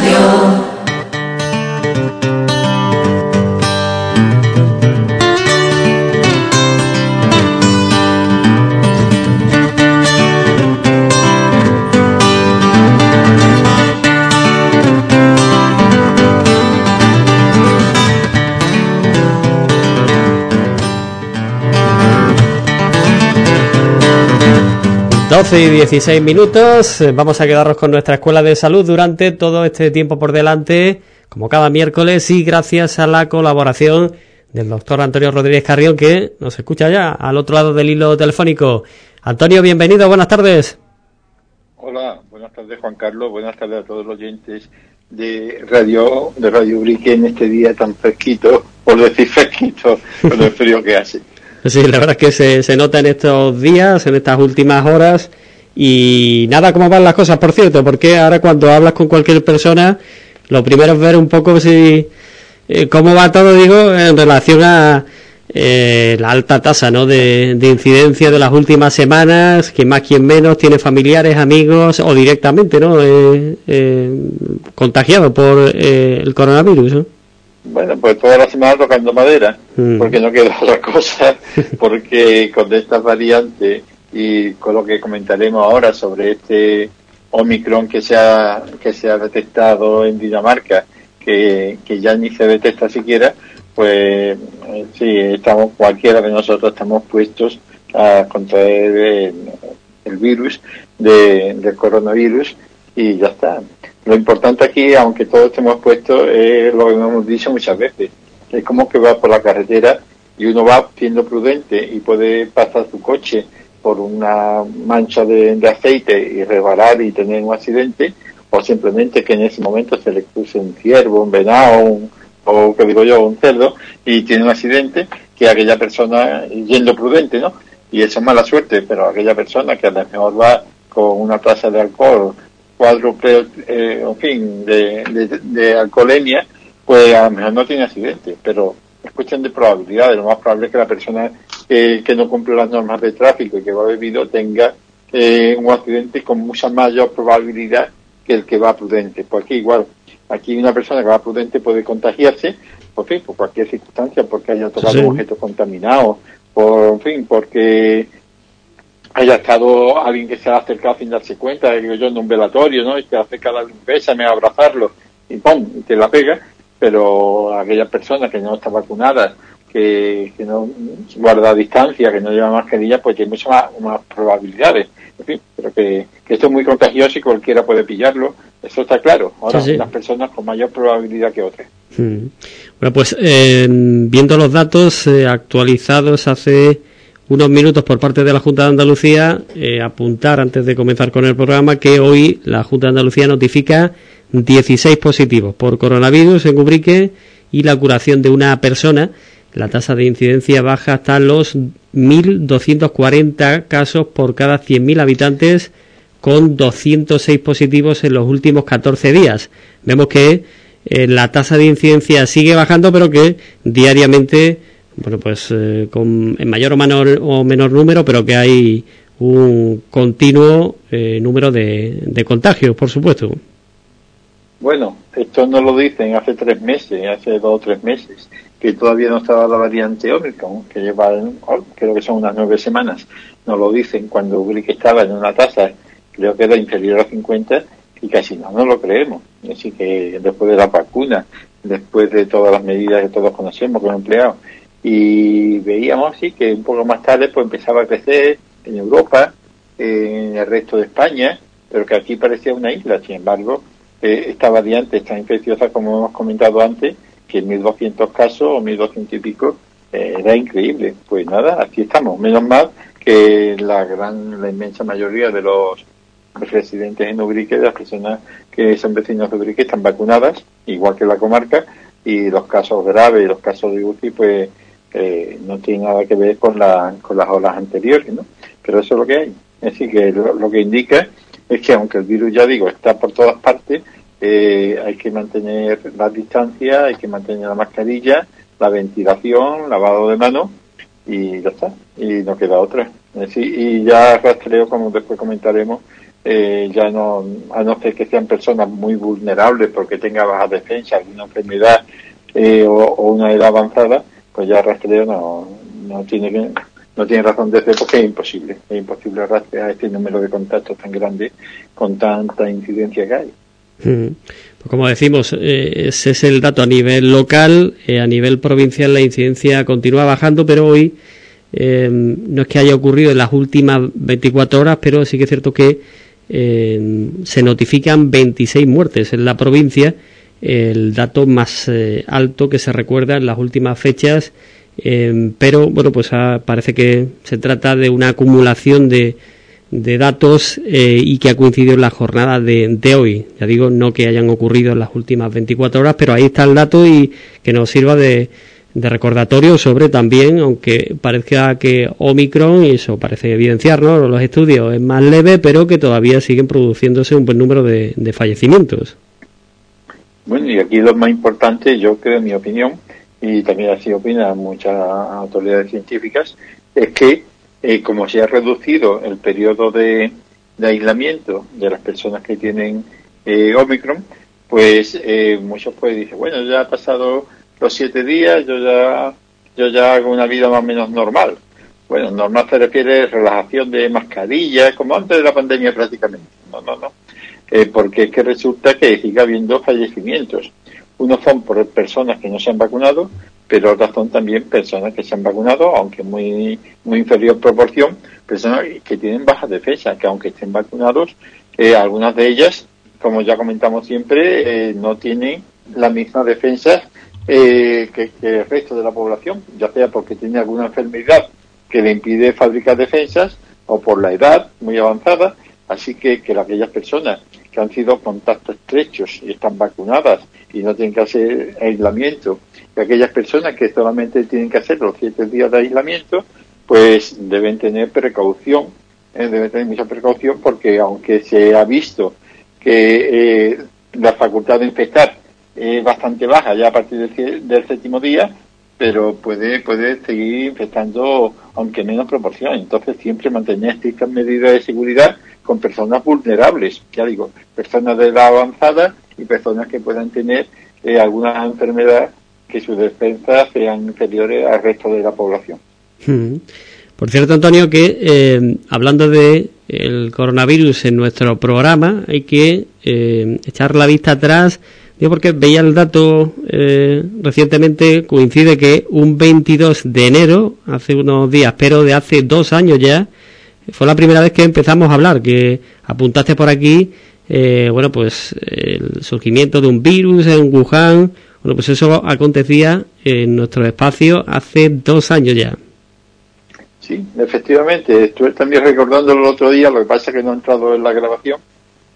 Radio. 12 y 16 minutos. Eh, vamos a quedarnos con nuestra escuela de salud durante todo este tiempo por delante, como cada miércoles, y gracias a la colaboración del doctor Antonio Rodríguez Carrión, que nos escucha ya al otro lado del hilo telefónico. Antonio, bienvenido, buenas tardes. Hola, buenas tardes Juan Carlos, buenas tardes a todos los oyentes de Radio de Radio Urique en este día tan fresquito, por decir fresquito, con el frío que hace. Sí, la verdad es que se, se nota en estos días, en estas últimas horas. Y nada, ¿cómo van las cosas? Por cierto, porque ahora cuando hablas con cualquier persona, lo primero es ver un poco si eh, cómo va todo, digo, en relación a eh, la alta tasa ¿no? de, de, incidencia de las últimas semanas, quien más, quien menos, tiene familiares, amigos o directamente ¿no? Eh, eh contagiado por eh, el coronavirus. ¿no? Bueno, pues toda la semana tocando madera, mm. porque no queda otra cosa, porque con estas variantes y con lo que comentaremos ahora sobre este Omicron que se ha, que se ha detectado en Dinamarca, que, que ya ni se detecta siquiera, pues sí, estamos, cualquiera de nosotros estamos puestos a contraer el, el virus de, del coronavirus y ya está. Lo importante aquí, aunque todos estemos puestos, es lo que hemos dicho muchas veces. Es como que va por la carretera y uno va siendo prudente y puede pasar su coche por una mancha de, aceite y rebalar y tener un accidente, o simplemente que en ese momento se le cruce un ciervo, un venado, o que digo yo, un cerdo, y tiene un accidente, que aquella persona, yendo prudente, ¿no? Y eso es mala suerte, pero aquella persona que a lo mejor va con una tasa de alcohol cuádruple, eh, en fin, de, de, de, alcoholemia, pues a lo mejor no tiene accidente, pero es cuestión de probabilidad. Lo más probable es que la persona que, que no cumple las normas de tráfico y que va bebido tenga eh, un accidente con mucha mayor probabilidad que el que va prudente. Pues aquí igual, aquí una persona que va prudente puede contagiarse, por fin, por cualquier circunstancia, porque haya tocado sí. objetos contaminados, por en fin, porque haya estado alguien que se ha acercado sin darse cuenta, digo yo, en un velatorio, ¿no? Y te acerca a darle un beso, a abrazarlo, y ¡pum! Y te la pega, pero aquella persona que no está vacunada, que, que no guarda distancia, que no lleva mascarilla, pues tiene muchas más, más probabilidades. En fin, pero que, que, esto es muy contagioso y cualquiera puede pillarlo, eso está claro. Ahora, sí, sí. unas personas con mayor probabilidad que otras. Hmm. Bueno, pues eh, viendo los datos eh, actualizados hace unos minutos por parte de la Junta de Andalucía, eh, apuntar antes de comenzar con el programa que hoy la Junta de Andalucía notifica 16 positivos por coronavirus en Ubrique y la curación de una persona. La tasa de incidencia baja hasta los 1.240 casos por cada 100.000 habitantes, con 206 positivos en los últimos 14 días. Vemos que eh, la tasa de incidencia sigue bajando, pero que diariamente bueno, pues eh, con, en mayor o menor, o menor número, pero que hay un continuo eh, número de, de, contagios, por supuesto. Bueno, esto no lo dicen hace tres meses, hace dos o tres meses, que todavía no estaba la variante Omicron, que lleva, creo que son unas nueve semanas. No lo dicen cuando que estaba en una tasa, creo que era inferior a 50, y casi no, no lo creemos. Así que después de la vacuna, después de todas las medidas que todos conocemos que hemos empleado, y veíamos sí que un poco más tarde pues empezaba a crecer en Europa, en el resto de España, pero que aquí parecía una isla. Sin embargo, eh, esta variante está infecciosa, como hemos comentado antes, que en 1.200 casos o 1.200 y pico eh, era increíble. Pues nada, aquí estamos. Menos mal que la gran, la inmensa mayoría de los residentes en Ubrique, las personas que son vecinos de Ubrique, están vacunadas, igual que la comarca, y los casos graves los casos de UCI, pues eh, no tiene nada que ver con, la, con las olas anteriores, ¿no? Pero eso es lo que hay. Decir, que lo, que indica es que aunque el virus, ya digo, está por todas partes, eh, hay que mantener la distancia, hay que mantener la mascarilla, la ventilación, lavado de manos y ya está. Y no queda otra. Y ya rastreo, como después comentaremos, eh, ya no, a no ser que sean personas muy vulnerables porque tenga baja defensa, alguna enfermedad eh, o, una edad avanzada, pues ya rastreo no, no tiene no tiene razón de ser porque es imposible, es imposible rastrear este número de contactos tan grande con tanta incidencia que hay. Pues como decimos, eh, ese es el dato a nivel local, a nivel provincial la incidencia continúa bajando, pero hoy no es que haya ocurrido en las últimas 24 horas, pero sí que es cierto que se notifican 26 muertes en la provincia, el dato más eh, alto que se recuerda en las últimas fechas, eh, pero bueno, pues ah, parece que se trata de una acumulación de, de datos eh, y que ha coincidido en la jornada de, de, hoy. Ya digo, no que hayan ocurrido en las últimas 24 horas, pero ahí está el dato y que nos sirva de, de recordatorio sobre también, aunque parezca que Omicron, y eso parece evidenciar, ¿no? Los estudios es más leve, pero que todavía siguen produciéndose un buen número de, fallecimientos. Bueno, y aquí lo más importante, yo creo, en mi opinión, y también así opinan muchas autoridades científicas, es que eh, como se ha reducido el periodo de, aislamiento de las personas que tienen eh, Omicron, pues eh, muchos pues dicen, bueno, ya ha pasado los siete días yo ya, yo ya hago una vida más o menos normal. Bueno, normal se refiere a relajación de mascarillas, como antes de la pandemia prácticamente. No, no, no. Eh, porque es que resulta que sigue habiendo fallecimientos. Unos son por personas que no se han vacunado, pero otras son también personas que se han vacunado, aunque muy, muy inferior proporción, personas que tienen baja defensa, que aunque estén vacunados, eh, algunas de ellas, como ya comentamos siempre, eh, no tienen la misma defensa eh, que, el resto de la población, ya sea porque tiene alguna enfermedad que le impide fabricar defensas o por la edad muy avanzada. Así que, que aquellas personas han sido contactos estrechos y están vacunadas y no tienen que hacer aislamiento, y aquellas personas que solamente tienen que hacer los siete días de aislamiento, pues deben tener precaución, eh, deben tener mucha precaución porque aunque se ha visto que eh, la facultad de infectar es bastante baja ya a partir del, séptimo día, pero puede, puede seguir infectando aunque menos proporción. Entonces siempre mantener estrictas medidas de seguridad con personas vulnerables, ya digo, personas de edad avanzada y personas que puedan tener eh, alguna enfermedad que sus defensas sean inferiores al resto de la población. Hmm. Por cierto, Antonio, que eh, hablando de el coronavirus en nuestro programa, hay que eh, echar la vista atrás yo porque veía el dato eh, recientemente, coincide que un 22 de enero, hace unos días, pero de hace dos años ya, fue la primera vez que empezamos a hablar, que apuntaste por aquí, eh, bueno, pues el surgimiento de un virus en Wuhan, bueno, pues eso acontecía en nuestro espacio hace dos años ya. Sí, efectivamente, estuve también recordando el otro día, lo que pasa es que no he entrado en la grabación,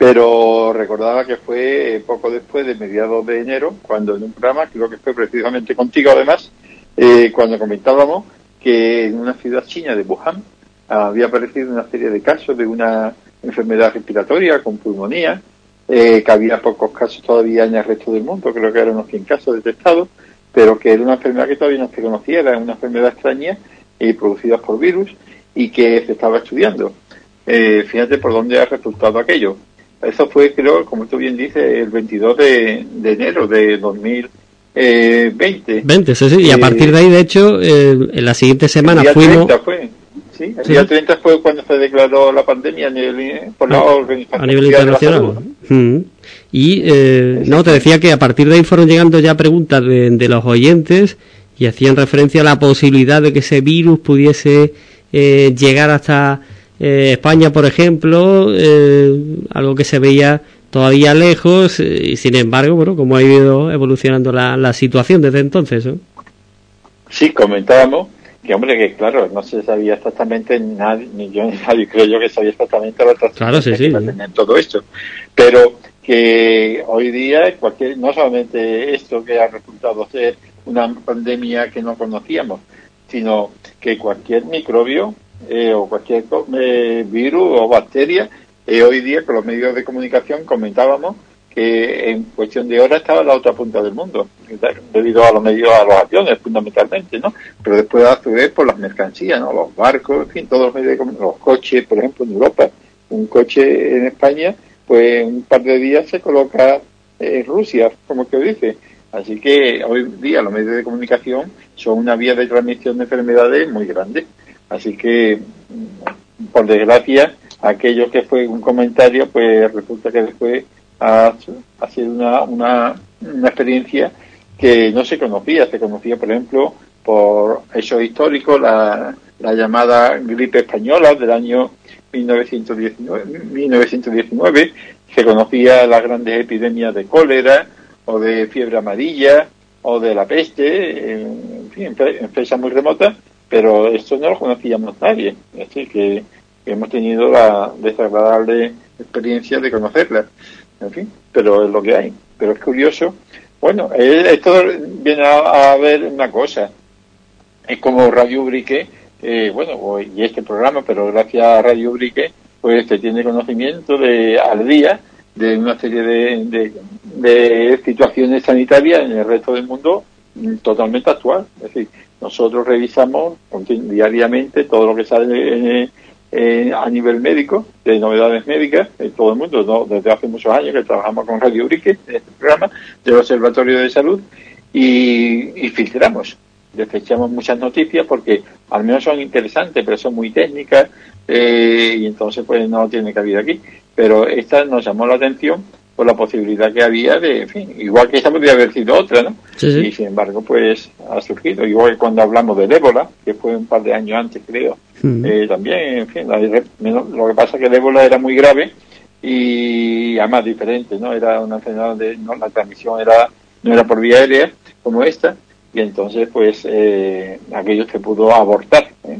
pero recordaba que fue eh, poco después de mediados de enero, cuando en un programa, creo que fue precisamente contigo además, eh, cuando comentábamos que en una ciudad china de Wuhan había aparecido una serie de casos de una enfermedad respiratoria con pulmonía, eh, que había pocos casos todavía en el resto del mundo, creo que eran unos 100 casos detectados, pero que era una enfermedad que todavía no se conocía, era una enfermedad extraña y producida por virus y que se estaba estudiando. fíjate por dónde ha resultado aquello. Eso fue, creo, como tú bien dices, el 22 de, enero de 2020. 20, sí, sí. Y a partir de ahí, de hecho, en la siguiente semana el día fuimos... 30 fue. Sí, el día 30 fue cuando se declaró la pandemia a nivel, por la organización a nivel internacional. Mm. Y eh, no, te decía que a partir de ahí fueron llegando ya preguntas de, de los oyentes y hacían referencia a la posibilidad de que ese virus pudiese eh, llegar hasta eh, España, por ejemplo, eh, algo que se veía todavía lejos eh, y sin embargo, bueno, como ha ido evolucionando la, situación desde entonces. Sí, comentábamos que, hombre, que claro, no se sabía exactamente, nadie, ni yo ni nadie creo yo que sabía exactamente la claro, sí, sí. todo esto. Pero que hoy día, cualquier, no solamente esto que ha resultado ser una pandemia que no conocíamos, sino que cualquier microbio eh, o cualquier eh, virus o bacteria, eh, hoy día con los medios de comunicación comentábamos que en cuestión de horas estaba en la otra punta del mundo, debido a los medios, a los aviones fundamentalmente, ¿no? Pero después a su vez por las mercancías, ¿no? Los barcos, en fin, todos los medios los coches, por ejemplo, en Europa, un coche en España, pues un par de días se coloca en Rusia, como que dice. Así que hoy día los medios de comunicación son una vía de transmisión de enfermedades muy grande. Así que, por desgracia, aquello que fue un comentario, pues resulta que después ha, sido una, una, una experiencia que no se conocía. Se conocía, por ejemplo, por hechos históricos, la, la llamada gripe española del año 1919, 1919, se conocía las grandes epidemias de cólera o de fiebre amarilla o de la peste, en fin, en fechas muy remotas, pero esto no lo conocíamos nadie. Decir, que, hemos tenido la desagradable experiencia de conocerla. En fin, pero es lo que hay. Pero es curioso. Bueno, esto viene a, ver una cosa. Es como Radio Ubrique, eh, bueno, y este programa, pero gracias a Radio Ubrique, pues se tiene conocimiento de al día de una serie de, de, situaciones sanitarias en el resto del mundo totalmente actual. Es decir, nosotros revisamos diariamente todo lo que sale a nivel médico, de novedades médicas, en todo el mundo, desde hace muchos años que trabajamos con Radio Urique, en este programa del Observatorio de Salud, y, y filtramos. Desechamos muchas noticias porque al menos son interesantes, pero son muy técnicas, eh, y entonces pues no tiene cabida aquí. Pero esta nos llamó la atención por la posibilidad que había de, en fin, igual que esta podría haber sido otra, ¿no? Y sin embargo, pues ha surgido. Igual que cuando hablamos del ébola, que fue un par de años antes, creo, eh, también, en fin, lo que pasa es que el ébola era muy grave y además diferente, ¿no? Era una enfermedad de, no, la transmisión era, no era por vía aérea como esta, y entonces, pues, eh, aquello se pudo abortar, ¿eh?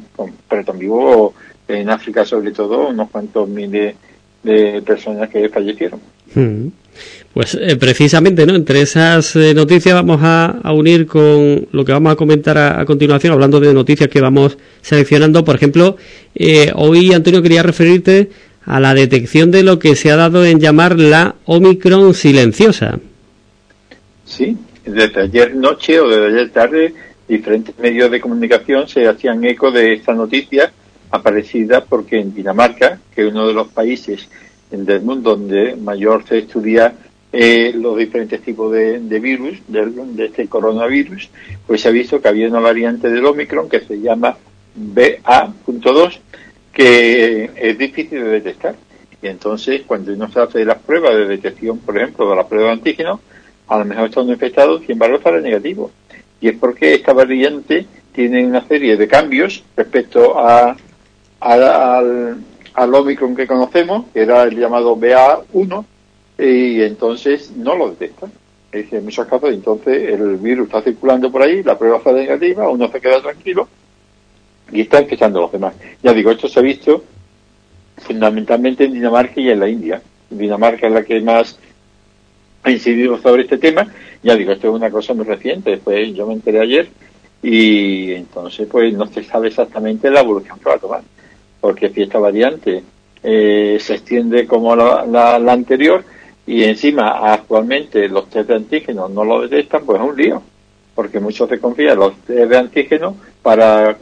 pero también hubo en África sobre todo unos cuantos miles de personas que fallecieron. Hmm. Pues eh, precisamente, ¿no? Entre esas eh, noticias vamos a, unir con lo que vamos a comentar a, continuación, hablando de noticias que vamos seleccionando. Por ejemplo, eh, hoy, Antonio, quería referirte a la detección de lo que se ha dado en llamar la Omicron silenciosa. Sí, desde ayer noche o desde ayer tarde, diferentes medios de comunicación se hacían eco de esta noticia aparecida porque en Dinamarca, que es uno de los países del mundo donde mayor se estudia eh, los diferentes tipos de, virus, de, este coronavirus, pues se ha visto que había una variante del Omicron que se llama BA.2, que es difícil de detectar. Y entonces, cuando uno se hace las pruebas de detección, por ejemplo, de la prueba de antígeno, a lo mejor está uno infectado, sin embargo, sale negativo. Y es porque esta variante tiene una serie de cambios respecto a, al, al Omicron que conocemos, que era el llamado BA1, y entonces no lo detecta. En muchos casos, entonces el virus está circulando por ahí, la prueba está negativa, uno se queda tranquilo y está infectando a los demás. Ya digo, esto se ha visto fundamentalmente en Dinamarca y en la India. Dinamarca es la que más ha incidido sobre este tema. Ya digo, esto es una cosa muy reciente, después yo me enteré ayer y entonces pues no se sabe exactamente la evolución que va a tomar porque si esta variante eh, se extiende como la, anterior y encima actualmente los test de antígenos no lo detectan, pues es un lío, porque muchos se confían los test de antígenos para,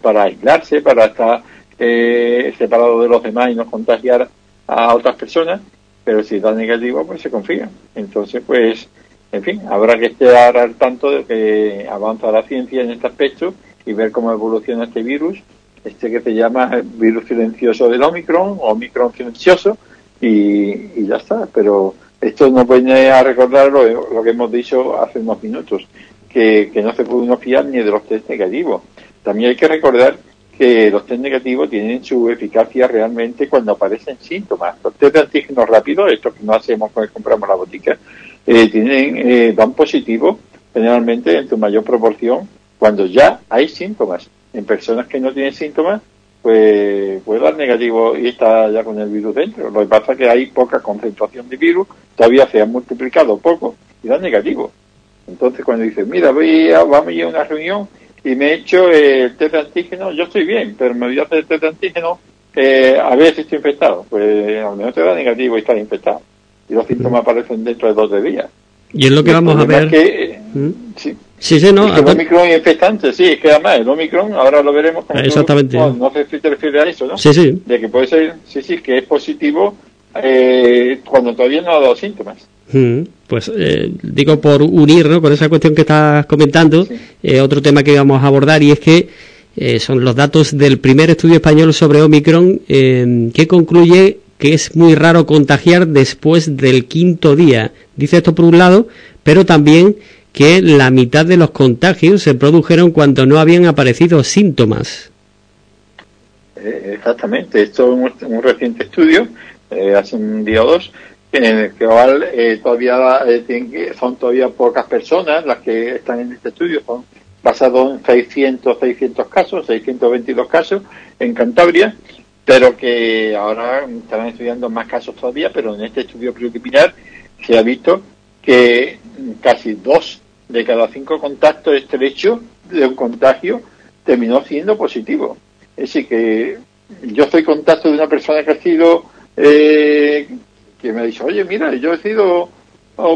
para aislarse, para estar eh, separado de los demás y no contagiar a otras personas, pero si da negativo, pues se confía. Entonces, pues, en fin, habrá que estar al tanto de que avanza la ciencia en este aspecto y ver cómo evoluciona este virus este que se llama virus silencioso del Omicron, Omicron silencioso, y, ya está. Pero esto nos viene a recordar lo, que hemos dicho hace unos minutos, que, no se puede uno fiar ni de los test negativos. También hay que recordar que los test negativos tienen su eficacia realmente cuando aparecen síntomas. Los test de antígenos rápidos, estos que no hacemos cuando compramos la botica, eh, tienen, eh, dan positivo generalmente en su mayor proporción cuando ya hay síntomas en personas que no tienen síntomas, pues puede dar negativo y está ya con el virus dentro. Lo que pasa es que hay poca concentración de virus, todavía se ha multiplicado poco y da negativo. Entonces cuando dice, mira, voy a, vamos a ir a una reunión y me he hecho el test de antígeno, yo estoy bien, pero me voy a hacer el test de antígeno eh, a ver si estoy infectado. Pues al menos te da negativo y estás infectado. Y los síntomas aparecen dentro de dos días. Y es lo que vamos a ver. Que, ¿Mm? sí, Sí, sí, no. el Omicron es infectante, sí, es que además el Omicron, ahora lo veremos. Exactamente. no, te refieres a eso, ¿no? Sí, sí. De que puede ser, sí, sí, que es positivo eh, cuando todavía no ha dado síntomas. Mm, pues eh, digo por unir ¿no? con esa cuestión que estás comentando, eh, otro tema que vamos a abordar y es que eh, son los datos del primer estudio español sobre Omicron que concluye que es muy raro contagiar después del quinto día. Dice esto por un lado, pero también que la mitad de los contagios se produjeron cuando no habían aparecido síntomas. Exactamente, esto es un, reciente estudio, hace un día o dos, en el que eh, todavía eh, son todavía pocas personas las que están en este estudio, son basados en 600, 600 casos, 622 casos en Cantabria, pero que ahora están estudiando más casos todavía, pero en este estudio preliminar se ha visto que casi dos de cada cinco contactos estrechos de un contagio terminó siendo positivo. Es decir, que yo soy contacto de una persona que ha sido eh, que me ha dicho, oye, mira, yo he sido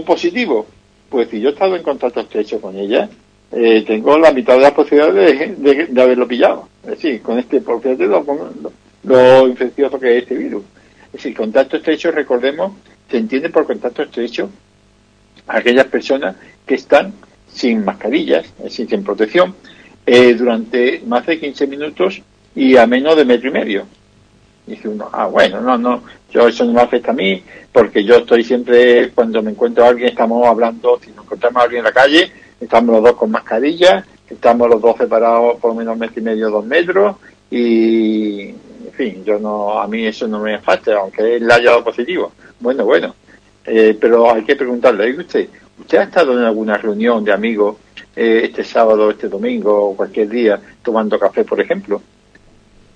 positivo. Pues si yo he estado en contacto estrecho con ella, eh, tengo la mitad de las posibilidades de, haberlo pillado. Es decir, con este, porque lo, lo infeccioso que es este virus. Es decir, contacto estrecho, recordemos, se entiende por contacto estrecho aquellas personas que están sin mascarillas, es sin protección, eh, durante más de 15 minutos y a menos de metro y medio. Dice uno, ah, bueno, no, no, yo eso no me afecta a mí, porque yo estoy siempre, cuando me encuentro a alguien, estamos hablando, si nos encontramos a alguien en la calle, estamos los dos con mascarilla, estamos los dos separados por menos metro y medio, dos metros, y, en fin, yo no, a mí eso no me afecta, aunque él haya dado positivo. Bueno, bueno, eh, pero hay que preguntarle, usted, ¿usted ha estado en alguna reunión de amigos eh, este sábado, este domingo o cualquier día tomando café, por ejemplo?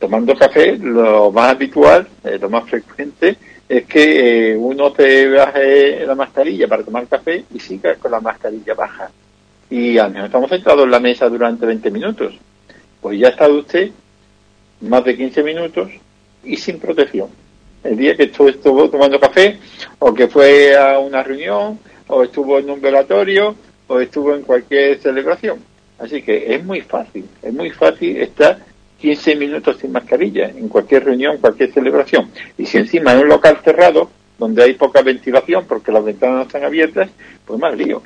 tomando café, lo más habitual, eh, lo más frecuente, es que eh, uno se baje la mascarilla para tomar café y siga con la mascarilla baja. Y al menos estamos sentados en la mesa durante 20 minutos. Pues ya ha estado usted más de 15 minutos y sin protección. El día que estuvo, estuvo tomando café, o que fue a una reunión, o estuvo en un velatorio, o estuvo en cualquier celebración. Así que es muy fácil, es muy fácil estar 15 minutos sin mascarilla en cualquier reunión, cualquier celebración. Y si encima en un local cerrado, donde hay poca ventilación porque las ventanas no están abiertas, pues más lío.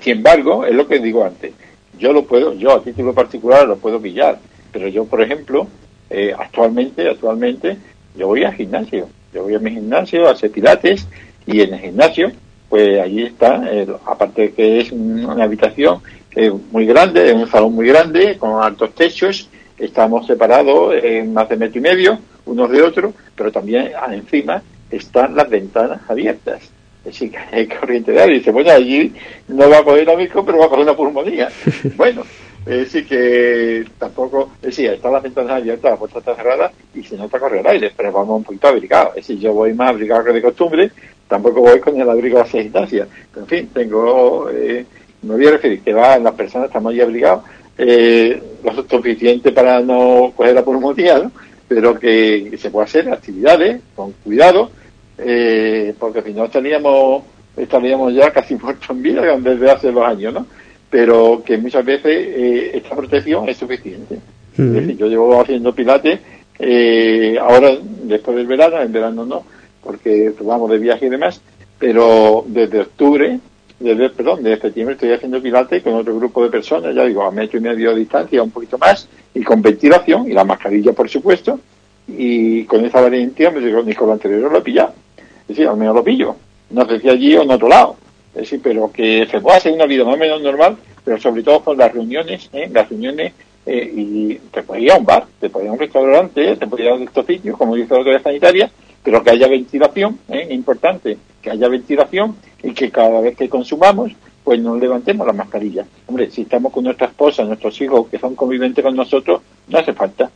Sin embargo, es lo que digo antes, yo lo puedo, yo a título particular lo puedo pillar, pero yo, por ejemplo, eh, actualmente, actualmente, yo voy al gimnasio, yo voy a mi gimnasio a hacer pilates y en el gimnasio, pues allí está, aparte de que es una habitación es muy grande, es un salón muy grande, con altos techos, estamos separados en más de metro y medio, unos de otros, pero también encima están las ventanas abiertas. Es decir, que hay corriente de aire. Y dice, bueno, allí no va a poder la micro, pero va a coger una pulmonía. bueno, es decir, que tampoco, es decir, están las ventanas abiertas, la puerta está cerrada y se nota correr aire, pero vamos un poquito abrigados. Es decir, yo voy más abrigado que de costumbre, tampoco voy con el abrigo a seis distancia. en fin, tengo eh, me voy a referir que va, las personas estamos ya obligados, eh, lo suficiente para no coger la pulmonía, pero que, se puede hacer actividades con cuidado, eh, porque si no estaríamos, estaríamos ya casi muertos en vida desde hace dos años, ¿no? Pero que muchas veces eh, esta protección es suficiente. Es decir, yo llevo haciendo pilates, eh, ahora después del verano, en verano no, porque vamos de viaje y demás, pero desde octubre desde, perdón, desde septiembre estoy haciendo pilates con otro grupo de personas, ya digo, a metro y medio de distancia, un poquito más, y con ventilación, y la mascarilla, por supuesto, y con esa valentía me digo, ni con lo anterior lo he pillado. Es decir, al menos lo pillo. No sé si allí o en otro lado. Es decir, pero que se pueda hacer una vida más o menos normal, pero sobre todo con las reuniones, ¿eh? las reuniones, eh, y te puede ir a un bar, te puede ir a un restaurante, te puede ir a estos sitios, como dice la autoridad sanitaria, pero que haya ventilación, ¿eh? importante que haya ventilación y que cada vez que consumamos, pues no levantemos la mascarilla. Hombre, si estamos con nuestra esposa, nuestros hijos que son conviventes con nosotros, no hace falta.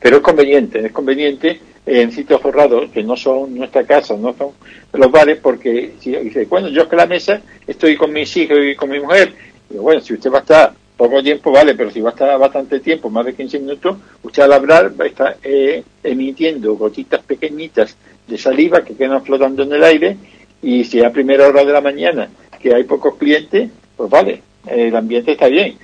Pero es conveniente, es conveniente en sitios cerrados, que no son nuestra casa, no son los bares, porque si dice, bueno, yo que la mesa estoy con mis hijos y con mi mujer, bueno, si usted va a estar poco tiempo, vale, pero si va a estar bastante tiempo, más de 15 minutos, usted al hablar va a estar eh, emitiendo gotitas pequeñitas de saliva que quedan flotando en el aire y si a primera hora de la mañana que hay pocos clientes, pues vale, el ambiente está bien,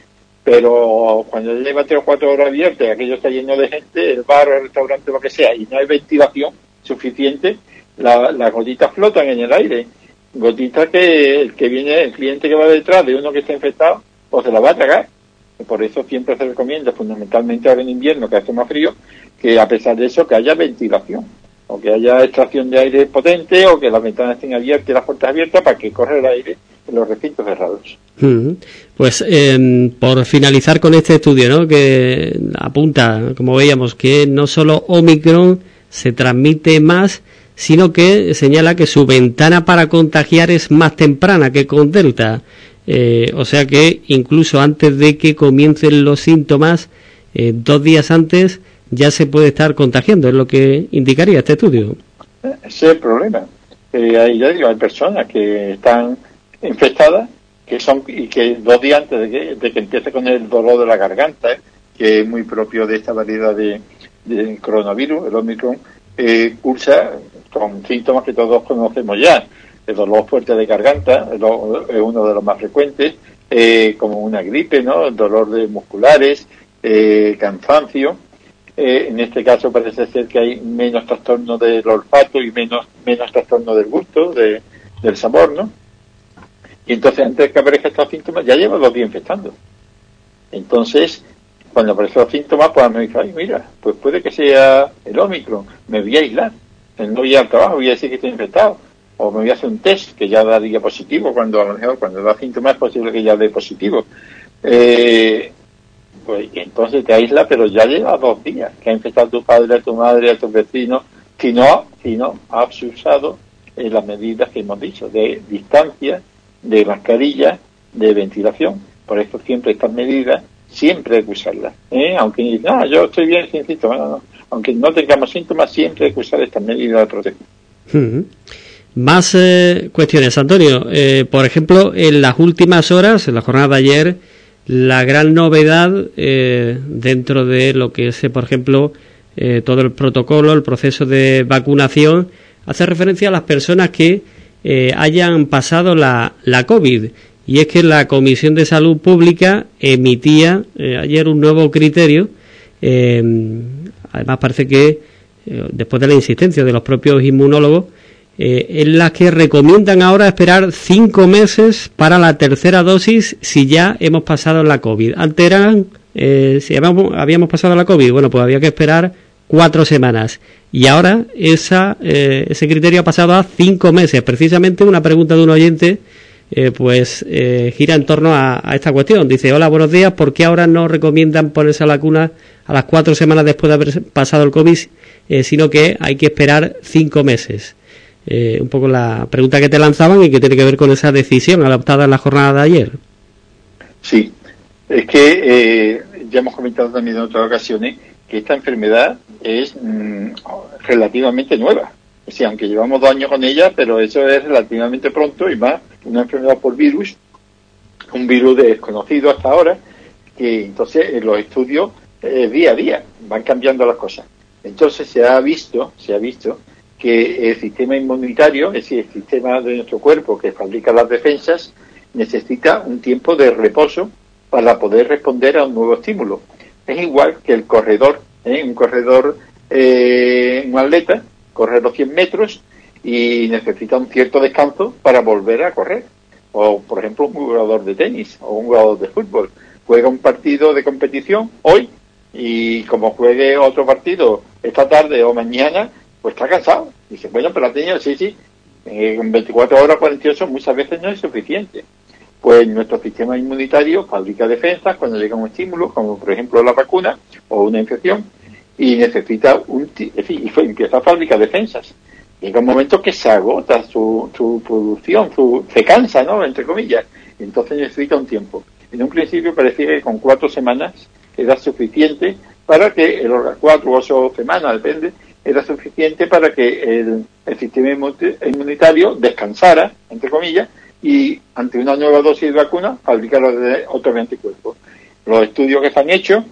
pero cuando lleva tres o cuatro horas abiertas, aquello está lleno de gente, el bar, el restaurante, lo que sea, y no hay ventilación suficiente, las gotitas flotan en el aire. Gotitas que el que viene, el cliente que va detrás de uno que está infectado, pues se la va a tragar. Por eso siempre se recomienda, fundamentalmente ahora en invierno, que hace más frío, que a pesar de eso, que haya ventilación, o que haya extracción de aire potente, o que las ventanas estén abiertas y las puertas abiertas para que corra el aire en los recintos cerrados. Pues em, por finalizar con este estudio, ¿no? que apunta, como veíamos, que no solo Omicron se transmite más, sino que señala que su ventana para contagiar es más temprana que con Delta. Eh, o sea que incluso antes de que comiencen los síntomas, eh, dos días antes, ya se puede estar contagiando, es lo que indicaría este estudio. Ese es el problema. hay, ya digo, hay personas que están infectadas que son y que dos días antes de que, empiece con el dolor de la garganta, ¿eh? que es muy propio de esta variedad de, coronavirus, el Omicron, eh, cursa con síntomas que todos conocemos ya. El dolor fuerte de garganta es uno de los más frecuentes, eh, como una gripe, ¿no? El dolor de musculares, eh, cansancio. Eh, en este caso parece ser que hay menos trastorno del olfato y menos, menos trastorno del gusto, de, del sabor, ¿no? Y entonces, antes de que aparezcan estos síntomas, ya lleva dos días infectando. Entonces, cuando aparecen los síntomas, pues me dice, ay, mira, pues puede que sea el Omicron, me voy a aislar no voy al trabajo, voy a decir que estoy infectado. O me voy a hacer un test que ya daría positivo, cuando a lo mejor cuando da síntomas es posible que ya dé positivo. Eh, pues entonces te aísla, pero ya lleva dos días que ha infectado a tu padre, a tu madre, a tus vecinos, si no, si no has usado eh, las medidas que hemos dicho, de distancia, de mascarilla, de ventilación. Por eso siempre estas medidas, siempre hay que usarlas. ¿eh? Aunque no, yo estoy bien sin síntomas, aunque no tengamos síntomas, siempre hay que usar estas medidas de protección. Más eh, cuestiones, Antonio. Eh, por ejemplo, en las últimas horas, en la jornada de ayer, la gran novedad eh, dentro de lo que es, por ejemplo, todo el protocolo, el proceso de vacunación, hace referencia a las personas que hayan pasado la, la COVID. Y es que la Comisión de Salud Pública emitía ayer un nuevo criterio Además parece que eh, después de la insistencia de los propios inmunólogos, eh, en las que recomiendan ahora esperar cinco meses para la tercera dosis si ya hemos pasado la COVID. Antes eran, eh, si habíamos, pasado la COVID, bueno, pues había que esperar cuatro semanas. Y ahora esa, ese criterio ha pasado a cinco meses. Precisamente una pregunta de un oyente pues gira en torno a, a, esta cuestión. Dice, hola, buenos días, ¿por qué ahora no recomiendan ponerse la vacuna a las cuatro semanas después de haber pasado el COVID, eh, sino que hay que esperar cinco meses. Eh, un poco la pregunta que te lanzaban y que tiene que ver con esa decisión adoptada en la jornada de ayer. Sí, es que eh, ya hemos comentado también en otras ocasiones que esta enfermedad es mm, relativamente nueva. O sea, aunque llevamos dos años con ella, pero eso es relativamente pronto y más una enfermedad por virus, un virus desconocido hasta ahora, que entonces en los estudios eh, día a día, van cambiando las cosas. Entonces se ha visto, se ha visto que el sistema inmunitario, es decir, el sistema de nuestro cuerpo que fabrica las defensas, necesita un tiempo de reposo para poder responder a un nuevo estímulo. Es igual que el corredor, ¿eh? un corredor, eh, un atleta, corre los 100 metros y necesita un cierto descanso para volver a correr. O, por ejemplo, un jugador de tenis o un jugador de fútbol. Juega un partido de competición hoy y como juegue otro partido esta tarde o mañana, pues está cansado. Dice, bueno, pero la tenía, sí, sí, en 24 horas, 48 muchas veces no es suficiente. Pues nuestro sistema inmunitario fabrica defensas cuando llega un estímulo, como por ejemplo la vacuna o una infección, y necesita un, y empieza a fabricar defensas. Llega un momento que se agota su, su producción, su, se cansa, ¿no? Entre comillas. Entonces necesita un tiempo. En un principio parecía que con cuatro semanas era suficiente para que, el cuatro o ocho semanas, depende, era suficiente para que el, sistema inmunitario descansara, entre comillas, y ante una nueva dosis de vacuna fabricar otros anticuerpos. Los estudios que se han hecho,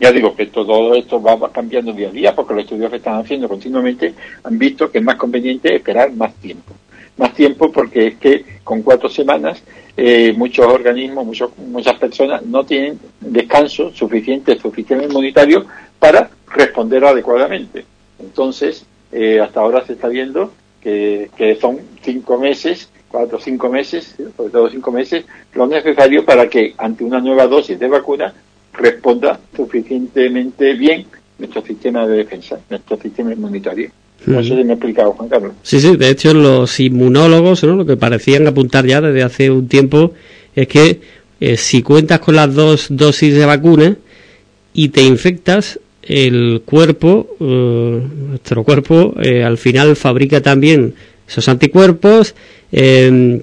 ya digo que todo esto va cambiando día a día porque los estudios que están haciendo continuamente han visto que es más conveniente esperar más tiempo. más tiempo porque es que con cuatro semanas eh, muchos organismos, muchos, muchas personas no tienen descanso suficiente, suficiente inmunitario para responder adecuadamente. Entonces, eh, hasta ahora se está viendo que son cinco meses, cuatro o cinco meses, sobre todo cinco meses, lo necesario para que ante una nueva dosis de vacuna responda suficientemente bien nuestro sistema de defensa, nuestro sistema inmunitario. No sé si me he explicado, Juan Carlos. Sí, sí, de hecho los inmunólogos, ¿no? lo que parecían apuntar ya desde hace un tiempo, es que eh, si cuentas con las dos dosis de vacuna y te infectas, el cuerpo, eh, nuestro cuerpo, eh, al final fabrica también esos anticuerpos,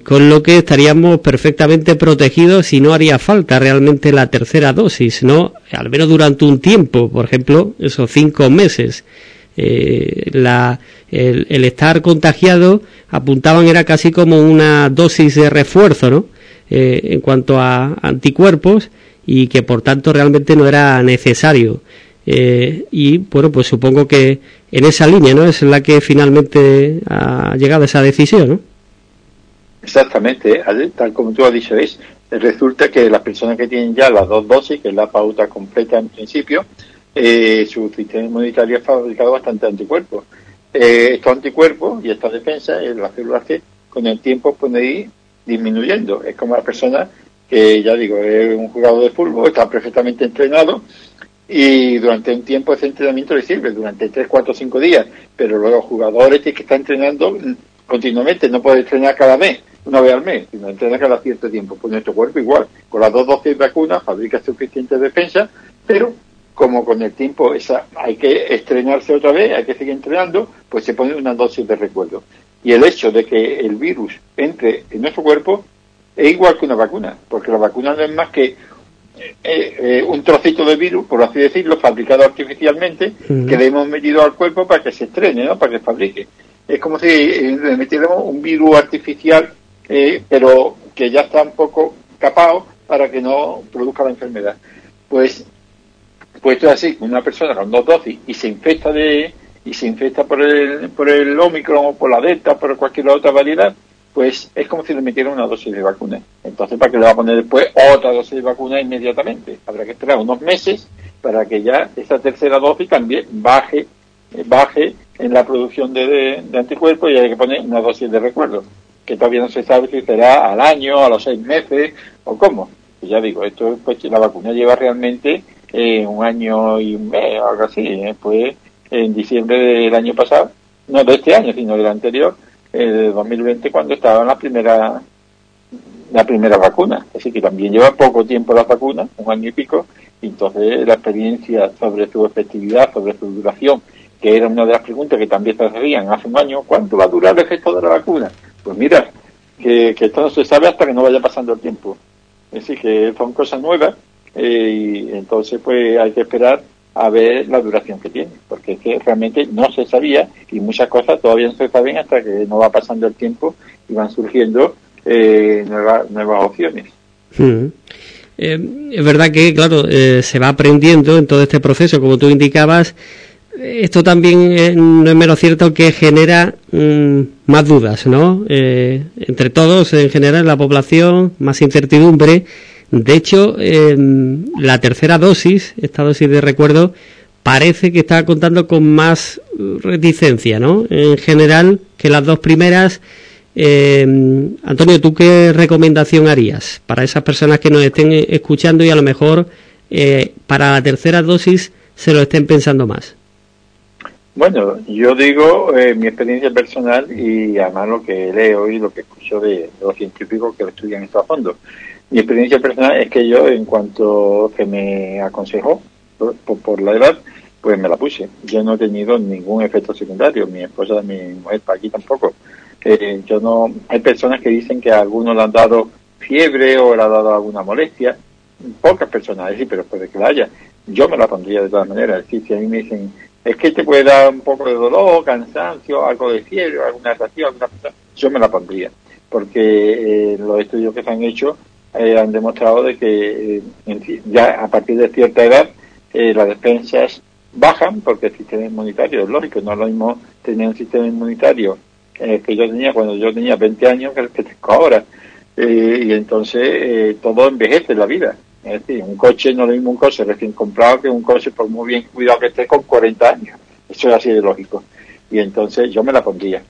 con lo que estaríamos perfectamente protegidos y no haría falta realmente la tercera dosis, ¿no? Al menos durante un tiempo, por ejemplo, esos cinco meses. Eh, la, el, estar contagiado apuntaban era casi como una dosis de refuerzo, ¿no? Eh, en cuanto a anticuerpos y que por tanto realmente no era necesario. Eh, y bueno, pues supongo que en esa línea, ¿no? Es la que finalmente ha llegado esa decisión, ¿no? Exactamente, tal como tú has dicho, es, resulta que las personas que tienen ya las dos dosis, que es la pauta completa en principio, eh, su sistema inmunitario ha fabricado bastante anticuerpos. Eh, estos anticuerpos y esta defensa, eh, las células T, con el tiempo pueden ir disminuyendo. Es como la persona que, ya digo, es un jugador de fútbol, está perfectamente entrenado y durante un tiempo ese entrenamiento le sirve, durante 3, 4, 5 días, pero luego el jugador este que está entrenando continuamente, no puede entrenar cada mes, una vez al mes, sino entrena cada cierto tiempo. Pues nuestro cuerpo igual, con las dos dosis de vacunas fabrica suficiente defensa, pero como con el tiempo esa, hay que estrenarse otra vez, hay que seguir entrenando, pues se pone una dosis de recuerdo. Y el hecho de que el virus entre en nuestro cuerpo es igual que una vacuna, porque la vacuna no es más que eh, eh, un trocito de virus, por así decirlo, fabricado artificialmente, que le hemos metido al cuerpo para que se estrene, ¿no? para que fabrique. Es como si eh, le metiéramos un virus artificial, pero que ya está un poco capado para que no produzca la enfermedad. Pues pues esto es así, una persona con dos dosis y se infecta de y se infecta por el, por el Omicron o por la Delta, por cualquier otra variedad, pues es como si le metieran una dosis de vacuna. Entonces, ¿para qué le va a poner después otra dosis de vacuna inmediatamente? Habrá que esperar unos meses para que ya esa tercera dosis también baje baje en la producción de, anticuerpos y hay que poner una dosis de recuerdo, que todavía no se sabe si será al año, a los seis meses o cómo. Y ya digo, esto pues la vacuna lleva realmente eh, un año y un mes o algo así. ¿eh? Fue en diciembre del año pasado, no de este año, sino del anterior, de 2020, cuando estaba en la primera la primera vacuna. Así que también lleva poco tiempo la vacuna, un año y pico, y entonces la experiencia sobre su efectividad, sobre su duración, que era una de las preguntas que también se hacían hace un año, ¿cuánto va a durar el efecto de la vacuna? Pues mira, que, que esto no se sabe hasta que no vaya pasando el tiempo. Decir, que son cosas nuevas eh, y entonces pues hay que esperar a ver la duración que tiene, porque es que realmente no se sabía y muchas cosas todavía no se saben hasta que no va pasando el tiempo y van surgiendo eh, nuevas, nuevas opciones. Eh, es verdad que, claro, se va aprendiendo en todo este proceso, como tú indicabas. Esto también no es menos cierto que genera mm, más dudas, ¿no? entre todos, en general, en la población, más incertidumbre de hecho, la tercera dosis, esta dosis de recuerdo, parece que está contando con más reticencia, ¿no? En general, que las dos primeras. Em, Antonio, ¿tú qué recomendación harías para esas personas que nos estén escuchando y a lo mejor eh, para la tercera dosis se lo estén pensando más? Bueno, yo digo eh, mi experiencia personal y además lo que leo y lo que escucho de, los científicos que lo estudian esto a fondo. Mi experiencia personal es que yo, en cuanto que me aconsejó por, la edad, pues me la puse. Yo no he tenido ningún efecto secundario. Mi esposa, mi mujer, para aquí tampoco. Eh, yo no. Hay personas que dicen que a algunos le han dado fiebre o le ha dado alguna molestia. Pocas personas, sí, pero puede que la haya. Yo me la pondría de todas maneras. Es decir, si a mí me dicen, es que te puede dar un poco de dolor, cansancio, algo de fiebre, alguna reacción, alguna cosa, yo me la pondría. Porque eh, los estudios que se han hecho eh, han demostrado de que eh, ya a partir de cierta edad eh, las defensas bajan porque el sistema inmunitario es lógico, no es lo mismo tener un sistema inmunitario eh, que yo tenía cuando yo tenía 20 años que el que tengo ahora. Eh, y entonces todo envejece en la vida. Es decir, un coche no es lo mismo un coche recién comprado que un coche por muy bien cuidado que esté con 40 años. Eso es así de lógico. Y entonces yo me la pondría,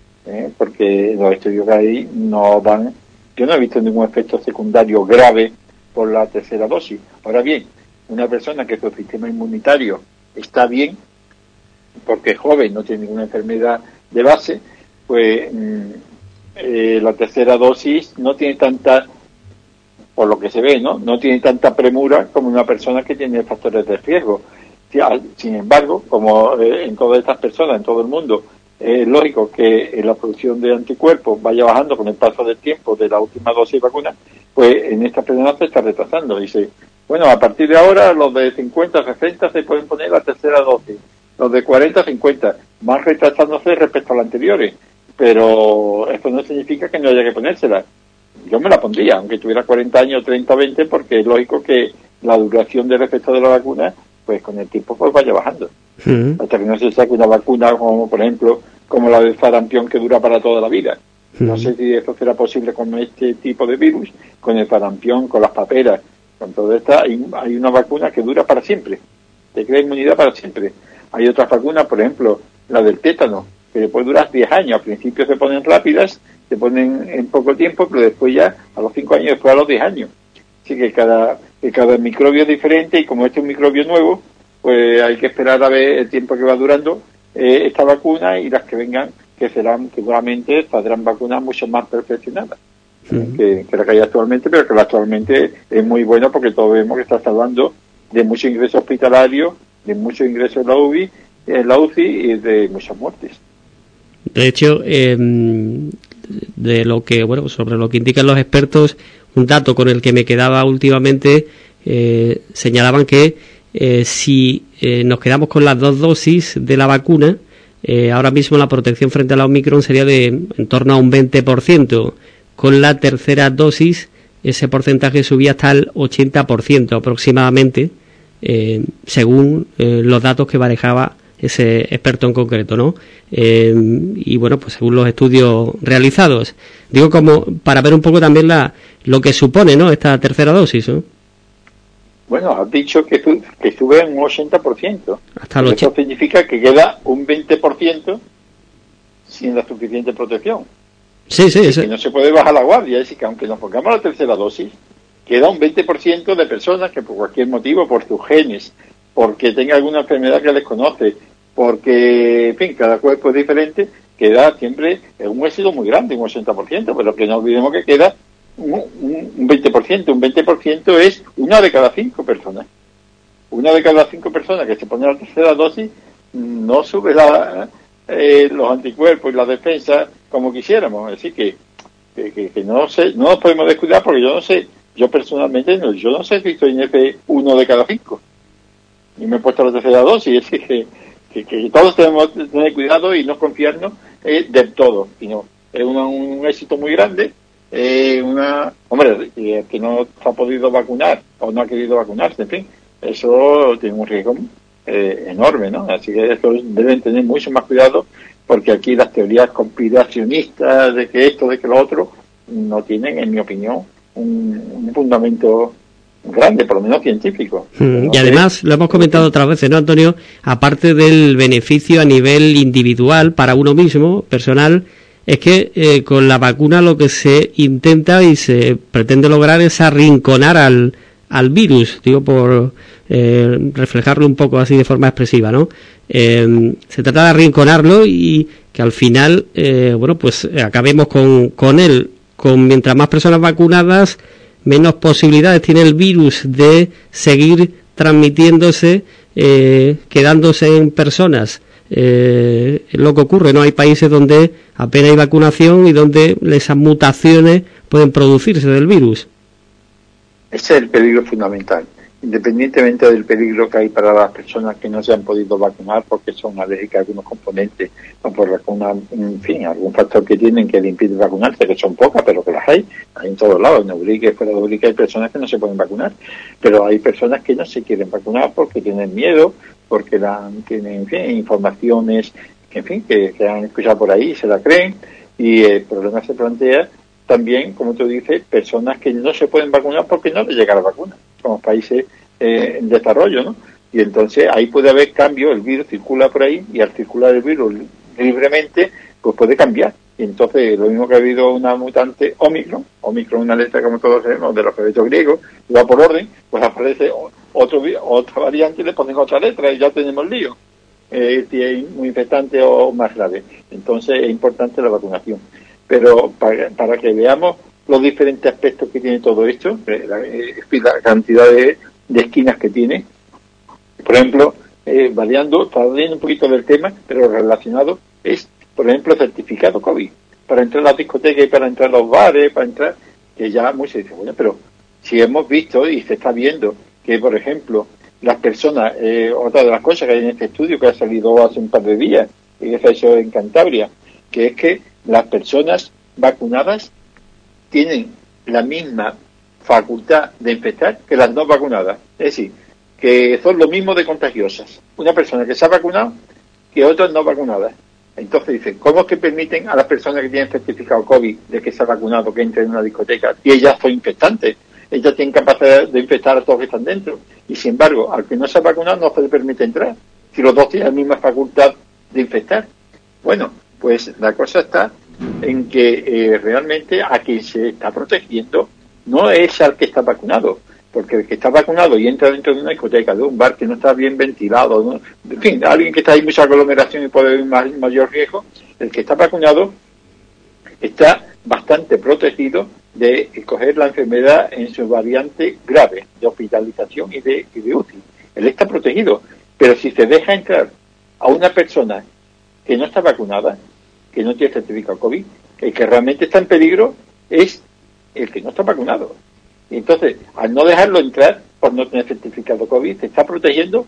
porque los estudios que hay no van, yo no he visto ningún efecto secundario grave por la tercera dosis. Ahora bien, una persona que su sistema inmunitario está bien, porque es joven, no tiene ninguna enfermedad de base, pues mm, eh, la tercera dosis no tiene tanta, por lo que se ve, ¿no? No tiene tanta premura como una persona que tiene factores de riesgo. Sin embargo, como eh, en todas estas personas, en todo el mundo, es lógico que la producción de anticuerpos vaya bajando con el paso del tiempo de la última dosis de vacuna, pues en esta persona se está retrasando. Dice, bueno, a partir de ahora los de 50, 60 se pueden poner la tercera dosis, los de 40, 50, van retrasándose respecto a las anteriores, pero esto no significa que no haya que ponérsela. Yo me la pondría, aunque tuviera 40 años, 30, 20, porque es lógico que la duración del efecto de la vacuna, pues con el tiempo pues vaya bajando. Hasta que no se saque una vacuna como, por ejemplo, como la del farampión que dura para toda la vida. No sé si eso será posible con este tipo de virus, con el farampión, con las paperas, con todo esto. Hay, hay una vacuna que dura para siempre, te crea inmunidad para siempre. Hay otras vacunas, por ejemplo, la del tétano, que después durar 10 años. Al principio se ponen rápidas, se ponen en poco tiempo, pero después ya a los 5 años, después a los 10 años. Así que cada, que cada microbio es diferente y como este es un microbio nuevo, pues hay que esperar a ver el tiempo que va durando eh, esta vacuna y las que vengan, que serán seguramente saldrán vacunas mucho más perfeccionadas que, la que hay actualmente, pero que la actualmente es muy buena porque todos vemos que está salvando de muchos ingresos hospitalarios, de muchos ingresos en la UBI, en la UCI y de muchas muertes. De hecho, em, de lo que bueno sobre lo que indican los expertos, un dato con el que me quedaba últimamente eh, señalaban que eh, si eh, nos quedamos con las dos dosis de la vacuna, eh, ahora mismo la protección frente a la Omicron sería de en torno a un 20%. Con la tercera dosis, ese porcentaje subía hasta el 80% aproximadamente, según los datos que manejaba ese experto en concreto, ¿no? y bueno, pues según los estudios realizados. Digo como para ver un poco también la, lo que supone, ¿no? Esta tercera dosis, ¿no? Bueno, has dicho que, que sube un 80%. Hasta el Eso significa que queda un 20% sin la suficiente protección. Sí, sí, sí. no se puede bajar la guardia. Es decir, que aunque nos pongamos la tercera dosis, queda un 20% de personas que por cualquier motivo, por sus genes, porque tenga alguna enfermedad que desconoce, porque, en fin, cada cuerpo es diferente, queda siempre un éxito muy grande, un 80%, pero que no olvidemos que queda un, 20%. Un 20% es una de cada cinco personas. Una de cada cinco personas que se pone la tercera dosis no sube la, eh, los anticuerpos y la defensa como quisiéramos. Así que, que, que, no sé, no nos podemos descuidar porque yo no sé, yo personalmente no, yo no sé si estoy en ese uno de cada cinco. Y me he puesto la tercera dosis. Es que, que, todos tenemos que tener cuidado y no confiarnos eh, del todo. Sino, es un éxito muy grande eh, una, hombre, que no ha podido vacunar o no ha querido vacunarse, en fin, eso tiene un riesgo eh, enorme, ¿no? Así que esto deben tener mucho más cuidado porque aquí las teorías conspiracionistas de que esto, de que lo otro, no tienen, en mi opinión, un, fundamento grande, por lo menos científico. Mm, y además, lo hemos comentado otras veces, ¿no, Antonio? Aparte del beneficio a nivel individual para uno mismo, personal, es que eh, con la vacuna lo que se intenta y se pretende lograr es arrinconar al, al virus, digo por eh, reflejarlo un poco así de forma expresiva, ¿no? Eh, se trata de arrinconarlo y que al final, bueno, pues acabemos con, con él. Con mientras más personas vacunadas, menos posibilidades tiene el virus de seguir transmitiéndose, quedándose en personas eh, lo que ocurre, ¿no? Hay países donde apenas hay vacunación y donde esas mutaciones pueden producirse del virus. Ese es el peligro fundamental, independientemente del peligro que hay para las personas que no se han podido vacunar porque son alérgicas a algunos componentes o por alguna, en fin, algún factor que tienen que le impide vacunarse, que son pocas, pero que las hay, hay en todos lados, en Ubrique, fuera de Ubrique hay personas que no se pueden vacunar, pero hay personas que no se quieren vacunar porque tienen miedo porque la, tienen informaciones en fin, que, que han escuchado por ahí y se la creen. Y el problema se plantea también, como tú dices, personas que no se pueden vacunar porque no les llega la vacuna. Somos países eh, en desarrollo, ¿no? Y entonces ahí puede haber cambio, el virus circula por ahí y al circular el virus libremente, pues puede cambiar. Y entonces lo mismo que ha habido una mutante Omicron, Omicron una letra como todos sabemos del alfabeto griego, y va por orden, pues aparece otro, otra variante y le ponen otra letra y ya tenemos lío. Eh, si es muy infectante o más grave. Entonces es importante la vacunación. Pero para, para que veamos los diferentes aspectos que tiene todo esto, eh, la, la cantidad de, esquinas que tiene, por ejemplo, eh, variando, un poquito del tema, pero relacionado, es, por ejemplo, certificado COVID. Para entrar a las discotecas y para entrar a los bares, para entrar, que ya muchos dicen, bueno, pero si hemos visto y se está viendo que, por ejemplo, las personas, eh, otra de las cosas que hay en este estudio que ha salido hace un par de días, y que se ha hecho en Cantabria, que es que las personas vacunadas tienen la misma facultad de infectar que las no vacunadas. Es decir, que son lo mismo de contagiosas. Una persona que se ha vacunado que otras no vacunadas. Entonces dicen, ¿cómo es que permiten a las personas que tienen certificado COVID de que se ha vacunado que entren en una discoteca y ellas son infectantes? Ellas tienen capacidad de infectar a todos que están dentro. Y sin embargo, al que no se ha vacunado no se le permite entrar. Si los dos tienen la misma facultad de infectar. Bueno, pues la cosa está en que eh, realmente a quien se está protegiendo no es al que está vacunado, porque el que está vacunado y entra dentro de una discoteca, de un bar que no está bien ventilado, en fin, alguien que está en mucha aglomeración y puede haber mayor riesgo, el que está vacunado está bastante protegido de coger la enfermedad en su variante grave de hospitalización y de, y de UCI. Él está protegido, pero si se deja entrar a una persona que no está vacunada, que no tiene certificado COVID, el que realmente está en peligro es el que no está vacunado. Y entonces, al no dejarlo entrar por no tener certificado COVID, se está protegiendo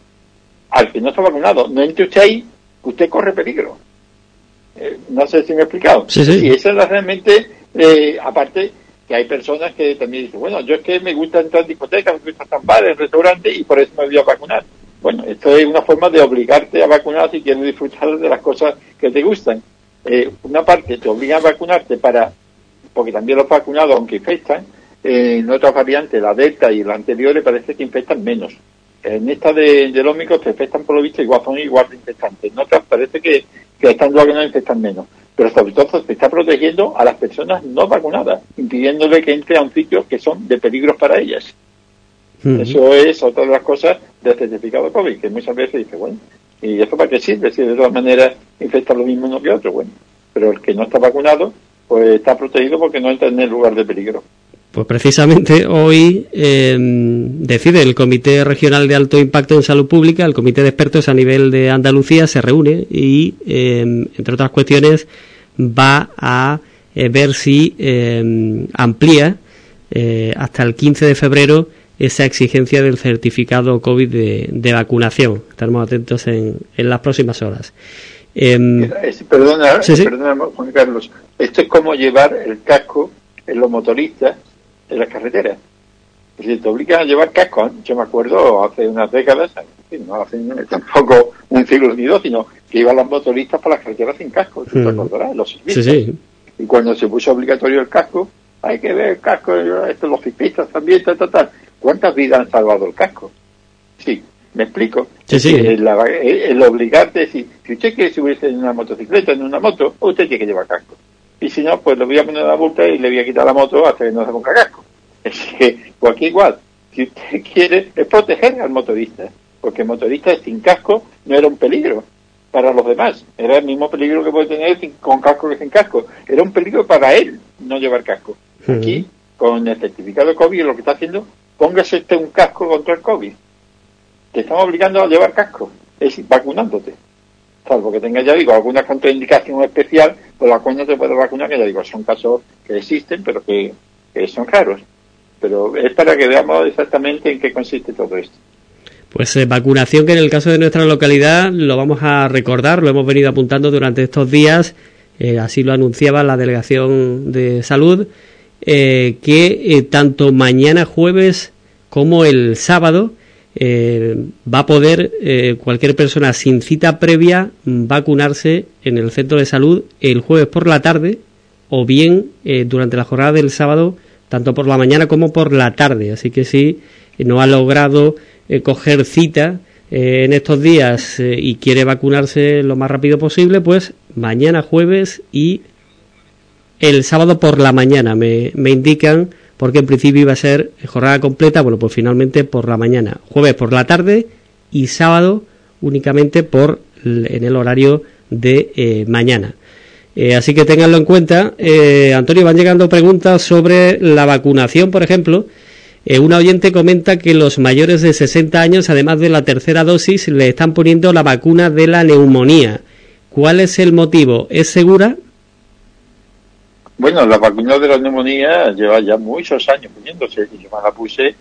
al que no está vacunado. No entre usted ahí, que usted corre peligro. Eh, no sé si me he explicado. Sí, sí. Y eso es realmente, eh, aparte, que hay personas que también dicen, bueno, yo es que me gusta entrar en discotecas, me gusta estar en bares, en restaurantes, y por eso me voy a vacunar. Bueno, esto es una forma de obligarte a vacunar si quieres disfrutar de las cosas que te gustan. Eh, una parte te obliga a vacunarte para, porque también los vacunados, aunque infectan, en otras variantes, la delta y la anterior, parece que infectan menos. En esta de, del ómico te infectan por lo visto igual, son igual de infectantes. En otras parece que, que están no infectan menos. Pero sobre todo se está protegiendo a las personas no vacunadas, impidiéndole que entre a un sitio que son de peligros para ellas. Eso es otra de las cosas del certificado COVID, que muchas veces dice, bueno, ¿y eso para qué sirve? Si de todas maneras infecta lo mismo uno que otro, bueno. Pero el que no está vacunado, pues está protegido porque no entra en el lugar de peligro. Pues precisamente hoy eh, decide el Comité Regional de Alto Impacto en Salud Pública, el Comité de Expertos a nivel de Andalucía, se reúne y, eh, entre otras cuestiones, va a eh, ver si amplía hasta el 15 de febrero esa exigencia del certificado COVID de, vacunación. Estaremos atentos en, las próximas horas. perdona, perdona, Juan Carlos. Esto es como llevar el casco en los motoristas en las carreteras. Si te obligan a llevar casco, yo me acuerdo hace unas décadas, no hace tampoco un siglo ni dos, sino que iban los motoristas por las carreteras sin casco, te mm. Los Sí, Y cuando se puso obligatorio el casco, hay que ver el casco, esto, los ciclistas también, tal, tal, tal. ¿Cuántas vidas han salvado el casco? Sí, me explico. Sí, sí. El, el, obligarte, si, si usted quiere subirse en una motocicleta, en una moto, usted tiene que llevar casco y si no, pues le voy a poner la multa y le voy a quitar la moto hasta que no se ponga casco. Es que, cualquier igual, si usted quiere, es proteger al motorista, porque el motorista sin casco no era un peligro para los demás, era el mismo peligro que puede tener con casco que sin casco, era un peligro para él no llevar casco. Aquí, con el certificado de COVID, lo que está haciendo, póngase usted un casco contra el COVID. Te estamos obligando a llevar casco, es vacunándote salvo que tenga, ya digo, alguna contraindicación especial por la cual no se puede vacunar, que ya digo, son casos que existen, pero que, son raros. Pero es para que veamos exactamente en qué consiste todo esto. Pues eh, vacunación que en el caso de nuestra localidad lo vamos a recordar, lo hemos venido apuntando durante estos días, eh, así lo anunciaba la Delegación de Salud, eh, que tanto mañana jueves como el sábado eh, va a poder eh, cualquier persona sin cita previa vacunarse en el centro de salud el jueves por la tarde o bien eh, durante la jornada del sábado, tanto por la mañana como por la tarde. Así que si no ha logrado coger cita en estos días y quiere vacunarse lo más rápido posible, pues mañana jueves y el sábado por la mañana me indican porque en principio iba a ser jornada completa, bueno, pues finalmente por la mañana, jueves por la tarde y sábado únicamente por en el horario de eh, mañana. Eh, así que tenganlo en cuenta. Eh, Antonio, van llegando preguntas sobre la vacunación, por ejemplo. una oyente comenta que los mayores de 60 años, además de la tercera dosis, le están poniendo la vacuna de la neumonía. ¿Cuál es el motivo? ¿Es segura? Bueno, la vacuna de la neumonía lleva ya muchos años poniéndose y yo me la puse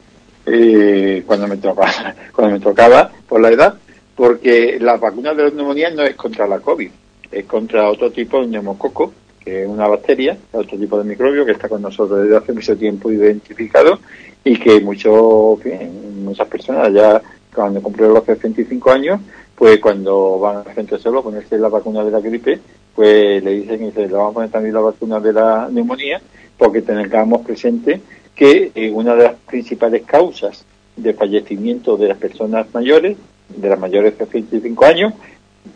eh, cuando me tocaba, cuando me tocaba por la edad, porque la vacuna de la neumonía no es contra la COVID, es contra otro tipo de neumococo, que es una bacteria, otro tipo de microbio que está con nosotros desde hace mucho tiempo identificado y que muchos, muchas personas ya cuando cumplieron los 65 años, pues cuando van a gente solo a ponerse la vacuna de la gripe, pues le dicen y se le vamos a poner también la vacuna de la neumonía, porque tengamos presente que eh, una de las principales causas de fallecimiento de las personas mayores, de las mayores de 65 años,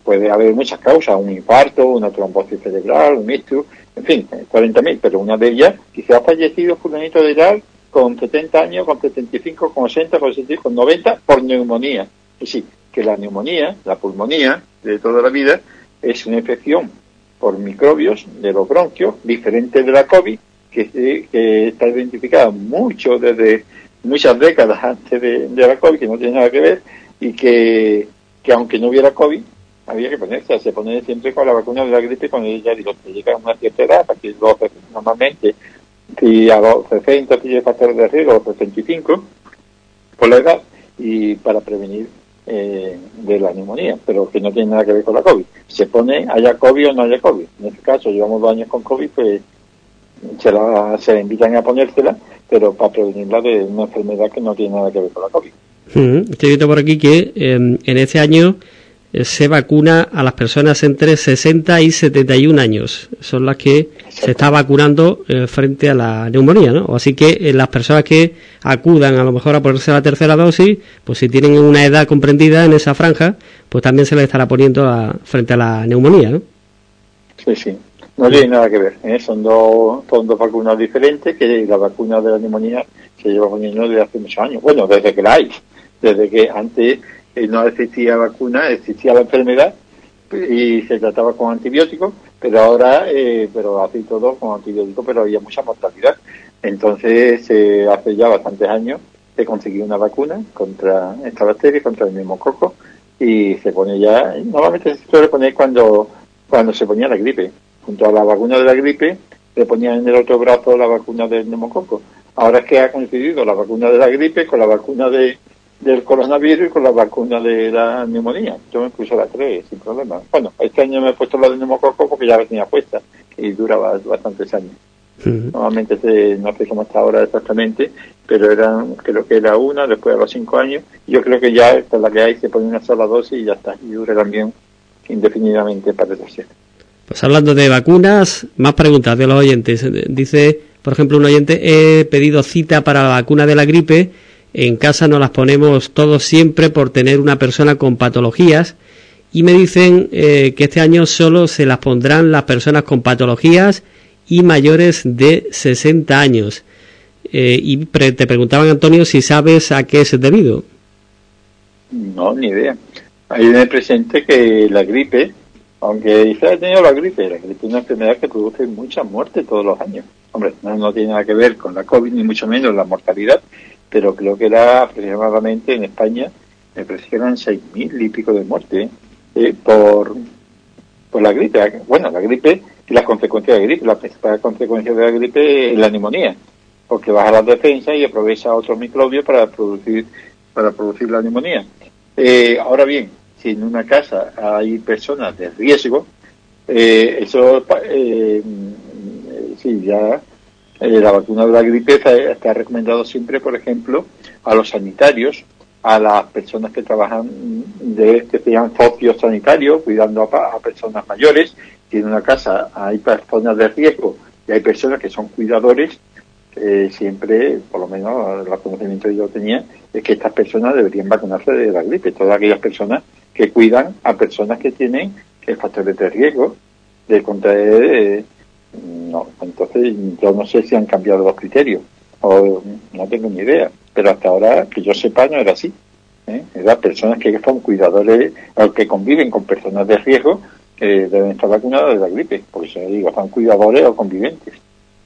puede haber muchas causas, un infarto, una trombosis cerebral, un ictus, en fin, 40.000, eh, pero una de ellas, se ha fallecido fulanito de edad con 70 años, con 75, con 80, con 60, con 90, por neumonía. Es decir, que la neumonía, la pulmonía de toda la vida, es una infección por microbios de los bronquios, diferente de la COVID, que, está identificada mucho desde muchas décadas antes de, la COVID, que no tiene nada que ver, y que, aunque no hubiera COVID, había que ponerse, se pone siempre con la vacuna de la gripe cuando ya digo, que llega a una cierta edad, que normalmente, si a los 60 tiene de riesgo, a los 65, por la edad, y para prevenir eh, de la neumonía, pero que no tiene nada que ver con la COVID. Se pone, haya COVID o no haya COVID. En este caso, llevamos dos años con COVID, pues se, la, se invitan a ponérsela, pero para prevenirla de una enfermedad que no tiene nada que ver con la COVID. Estoy viendo por aquí que em, en este año eh, se vacuna a las personas entre 60 y 71 años. Son las que se está vacunando eh, frente a la neumonía, ¿no? Así que eh, las personas que acudan a lo mejor a ponerse la tercera dosis, pues si tienen una edad comprendida en esa franja, pues también se les estará poniendo frente a la neumonía, ¿no? Sí, sí. No tiene nada que ver. Son, dos, son dos vacunas diferentes que la vacuna de la neumonía se lleva poniendo desde hace muchos años. Bueno, desde que la hay. Desde que antes no existía vacuna, existía la enfermedad y se trataba con antibióticos, pero ahora, eh, pero así todo con antibióticos, pero había mucha mortalidad. Entonces, hace ya bastantes años se consiguió una vacuna contra esta bacteria, contra el mismo y se pone ya, normalmente se suele poner cuando, cuando se ponía la gripe. Junto a la vacuna de la gripe, se ponía en el otro brazo la vacuna del neumococo. Ahora es que ha coincidido la vacuna de la gripe con la vacuna de, del coronavirus y con la vacuna de la neumonía. Yo me puse las tres sin problema. Bueno, este año me he puesto la de neumococo porque ya la tenía puesta y duraba bastantes años. Normalmente no sé cómo está ahora exactamente, pero eran, creo que era una, después de los cinco años. Yo creo que ya esta la que hay, se pone una sola dosis y ya está. Y dura también indefinidamente para ser. Pues hablando de vacunas, más preguntas de los oyentes. Dice, por ejemplo, un oyente, he pedido cita para la vacuna de la gripe en casa nos las ponemos todos siempre por tener una persona con patologías y me dicen eh, que este año solo se las pondrán las personas con patologías y mayores de 60 años. Eh, y te preguntaban, Antonio, si sabes a qué es debido. No, ni idea. Hay en presente que la gripe, aunque se ha tenido la gripe, la gripe es una enfermedad que produce mucha muerte todos los años. Hombre, no tiene nada que ver con la COVID, ni mucho menos la mortalidad, pero creo que era aproximadamente en España, me parece que eran seis mil y pico de muertes eh, por, por la gripe. Bueno, la gripe y las consecuencias de la gripe. La principal consecuencia de la gripe es la neumonía, porque baja la defensa y aprovecha otros microbios para producir, para producir la neumonía. Eh, ahora bien, si en una casa hay personas de riesgo, eh, eso, eh, sí, ya eh, la vacuna de la gripe está, recomendado siempre, por ejemplo, a los sanitarios, a las personas que trabajan de que sean socios sanitarios, cuidando a, personas mayores. Si en una casa hay personas de riesgo Y hay personas que son cuidadores, eh, siempre, por lo menos el conocimiento que yo tenía, es que estas personas deberían vacunarse de la gripe. Todas aquellas personas que cuidan a personas que tienen factores de riesgo de contraer. No, entonces yo no sé si han cambiado los criterios o no tengo ni idea, pero hasta ahora que yo sepa no era así. ¿eh? Personas que son cuidadores o que conviven con personas de riesgo deben estar vacunadas de la gripe, porque se digo, son cuidadores o conviventes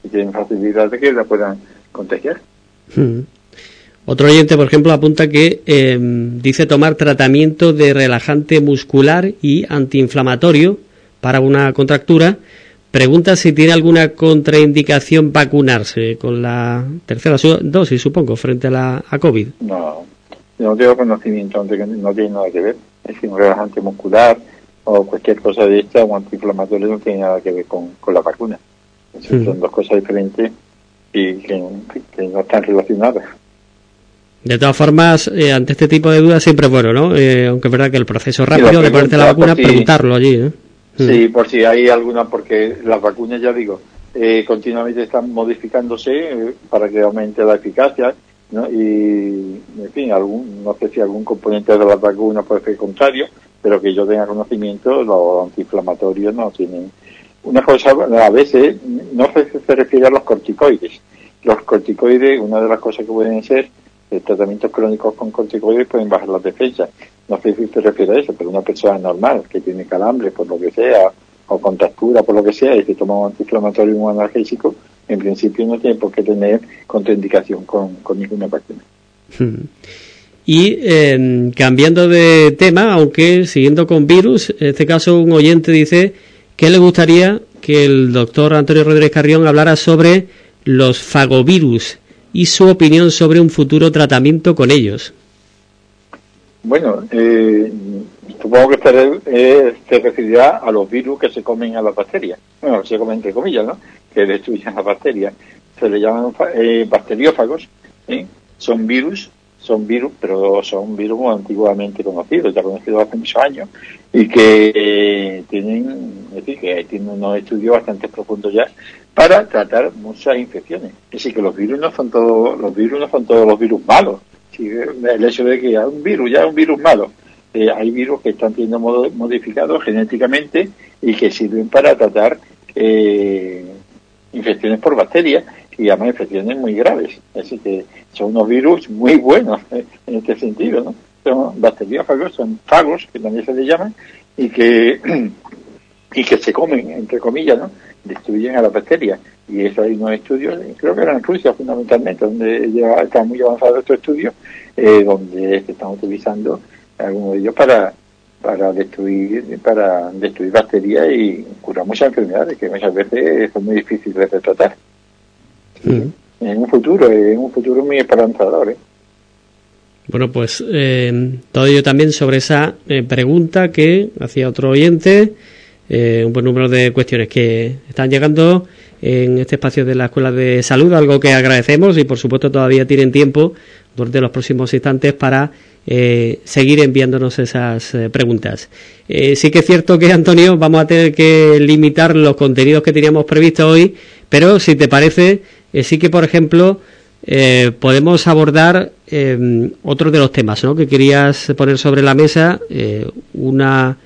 y tienen facilidad de que la puedan contagiar. Hmm. Otro oyente, por ejemplo, apunta que eh, dice tomar tratamiento de relajante muscular y antiinflamatorio para una contractura. Pregunta si tiene alguna contraindicación vacunarse con la tercera dosis, supongo, frente a la a COVID. No, no tengo conocimiento, no tiene nada que ver. Es un relajante muscular o cualquier cosa de esta o antiinflamatorio no tiene nada que ver con, la vacuna. Son mm. dos cosas diferentes y que no están relacionadas. De todas formas, eh, ante este tipo de dudas siempre es bueno, ¿no? Eh, aunque es verdad que el proceso rápido de ponerte la vacuna, preguntarlo allí, ¿eh? Sí, mm. por si hay alguna, porque las vacunas, ya digo, eh, continuamente están modificándose para que aumente la eficacia, ¿no? Y, en fin, algún, no sé si algún componente de la vacuna puede ser contrario, pero que yo tenga conocimiento, los antiinflamatorios no tienen. Una cosa, a veces, no se, se refiere a los corticoides. Los corticoides, una de las cosas que pueden ser tratamientos crónicos con corticoides pueden bajar las defensas. No sé si se refiere a eso, pero una persona normal que tiene calambre por lo que sea, o contractura por lo que sea, y que toma un antiinflamatorio y un analgésico, en principio no tiene por qué tener contraindicación con, ninguna vacuna. Hmm. Y em, cambiando de tema, aunque siguiendo con virus, en este caso un oyente dice que le gustaría que el doctor Antonio Rodríguez Carrión hablara sobre los fagovirus y su opinión sobre un futuro tratamiento con ellos. Bueno, eh, supongo que se, eh, se, referirá a los virus que se comen a las bacterias. Bueno, se comen entre comillas, ¿no? Que destruyen las bacterias. Se le llaman eh, bacteriófagos. ¿eh? Son virus, son virus, pero son virus antiguamente conocidos, ya conocidos hace muchos años, y que tienen, es decir, que tienen unos estudios bastante profundos ya para tratar muchas infecciones. Es decir, que los virus no son todos, los virus no son todos los virus malos. El hecho de que haya un virus ya un virus malo. Eh, hay virus que están siendo modificados genéticamente y que sirven para tratar eh, infecciones por bacterias y además infecciones muy graves. Así que son unos virus muy buenos eh, en este sentido, ¿no? Son bacteriófagos, son fagos, que también se les llaman, y que, y que se comen, entre comillas, ¿no? Destruyen a las bacterias. Y eso hay unos estudios, creo que eran en Rusia fundamentalmente, donde ya están muy avanzados estos estudios, eh, donde se están utilizando algunos de ellos para para destruir para destruir bacterias y curar muchas enfermedades que muchas veces son muy difíciles de tratar. En un futuro, en un futuro muy esperanzador. ¿eh? Bueno, pues eh, todo ello también sobre esa pregunta que hacía otro oyente eh, un buen número de cuestiones que están llegando en este espacio de la Escuela de Salud, algo que agradecemos y por supuesto todavía tienen tiempo durante los próximos instantes para eh, seguir enviándonos esas eh, preguntas. sí que es cierto que, Antonio, vamos a tener que limitar los contenidos que teníamos previsto hoy, pero si te parece, sí que, por ejemplo, podemos abordar otro de los temas ¿no? que querías poner sobre la mesa, una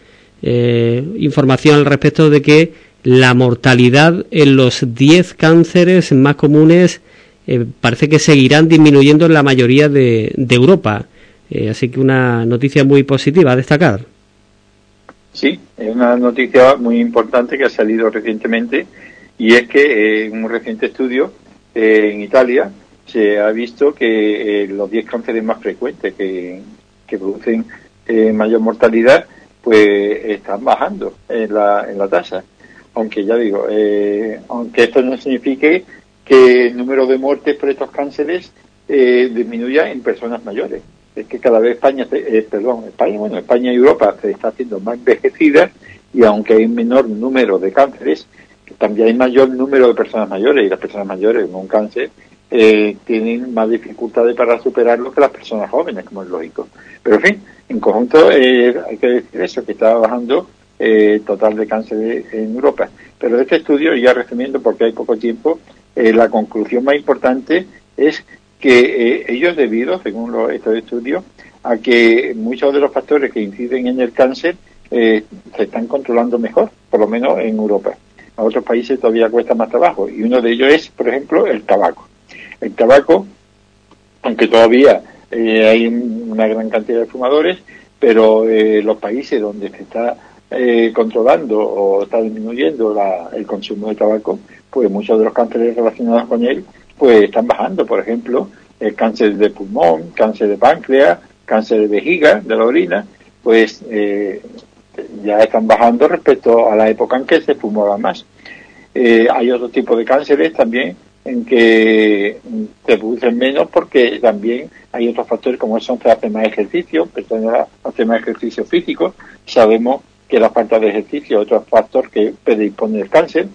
eh, información al respecto de que la mortalidad en los 10 cánceres más comunes eh, parece que seguirán disminuyendo en la mayoría de, Europa. Eh, así que una noticia muy positiva a destacar. Sí, es una noticia muy importante que ha salido recientemente y es que en un reciente estudio en Italia se ha visto que los 10 cánceres más frecuentes que producen mayor mortalidad pues están bajando en la, en la tasa. Aunque ya digo, eh, aunque esto no signifique que el número de muertes por estos cánceres eh, disminuya en personas mayores. Es que cada vez España, eh, perdón, España, bueno, España y Europa se está haciendo más envejecida y aunque hay un menor número de cánceres, también hay mayor número de personas mayores y las personas mayores con un cáncer eh, tienen más dificultades para superarlo que las personas jóvenes, como es lógico. Pero en fin, en conjunto eh, hay que decir eso, que está bajando eh, total de cáncer en Europa. Pero este estudio, ya resumiendo porque hay poco tiempo, eh, la conclusión más importante es que ellos debido, según estos estudios, a que muchos de los factores que inciden en el cáncer se están controlando mejor, por lo menos en Europa. A otros países todavía cuesta más trabajo y uno de ellos es, por ejemplo, el tabaco. El tabaco, aunque todavía hay una gran cantidad de fumadores, pero eh, los países donde se está eh, controlando o está disminuyendo el consumo de tabaco, pues muchos de los cánceres relacionados con él pues están bajando. Por ejemplo, el cáncer de pulmón, cáncer de páncreas, cáncer de vejiga, de la orina, pues eh, ya están bajando respecto a la época en que se fumaba más. hay otro tipo de cánceres también en que se producen menos porque también hay otros factores como son que más ejercicio, personas hacen más ejercicio físico, sabemos que la falta de ejercicio es otro factor que predispone el cáncer,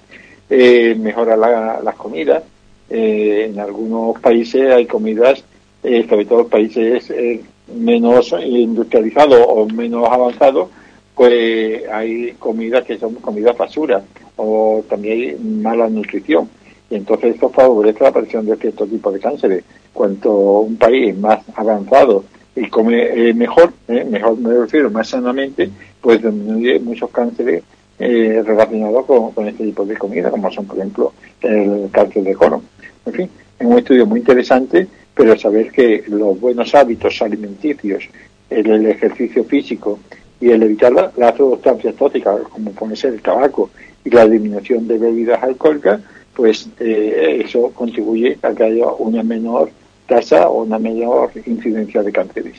eh, mejora las comidas, eh, en algunos países hay comidas, eh, sobre todo países eh, menos industrializados o menos avanzados, pues hay comidas que son comidas basura o también mala nutrición y entonces esto favorece la aparición de cierto tipo de cánceres. Cuanto un país más avanzado y come eh, mejor, eh, mejor me refiero, más sanamente, pues disminuye muchos cánceres eh, relacionados con, este tipo de comida, como son, por ejemplo, el cáncer de colon. En fin, es un estudio muy interesante, pero saber que los buenos hábitos alimenticios, el, ejercicio físico y el evitar las sustancias tóxicas, como puede ser el tabaco y la disminución de bebidas alcohólicas, pues eh, eso contribuye a que haya una menor tasa o una menor incidencia de cánceres.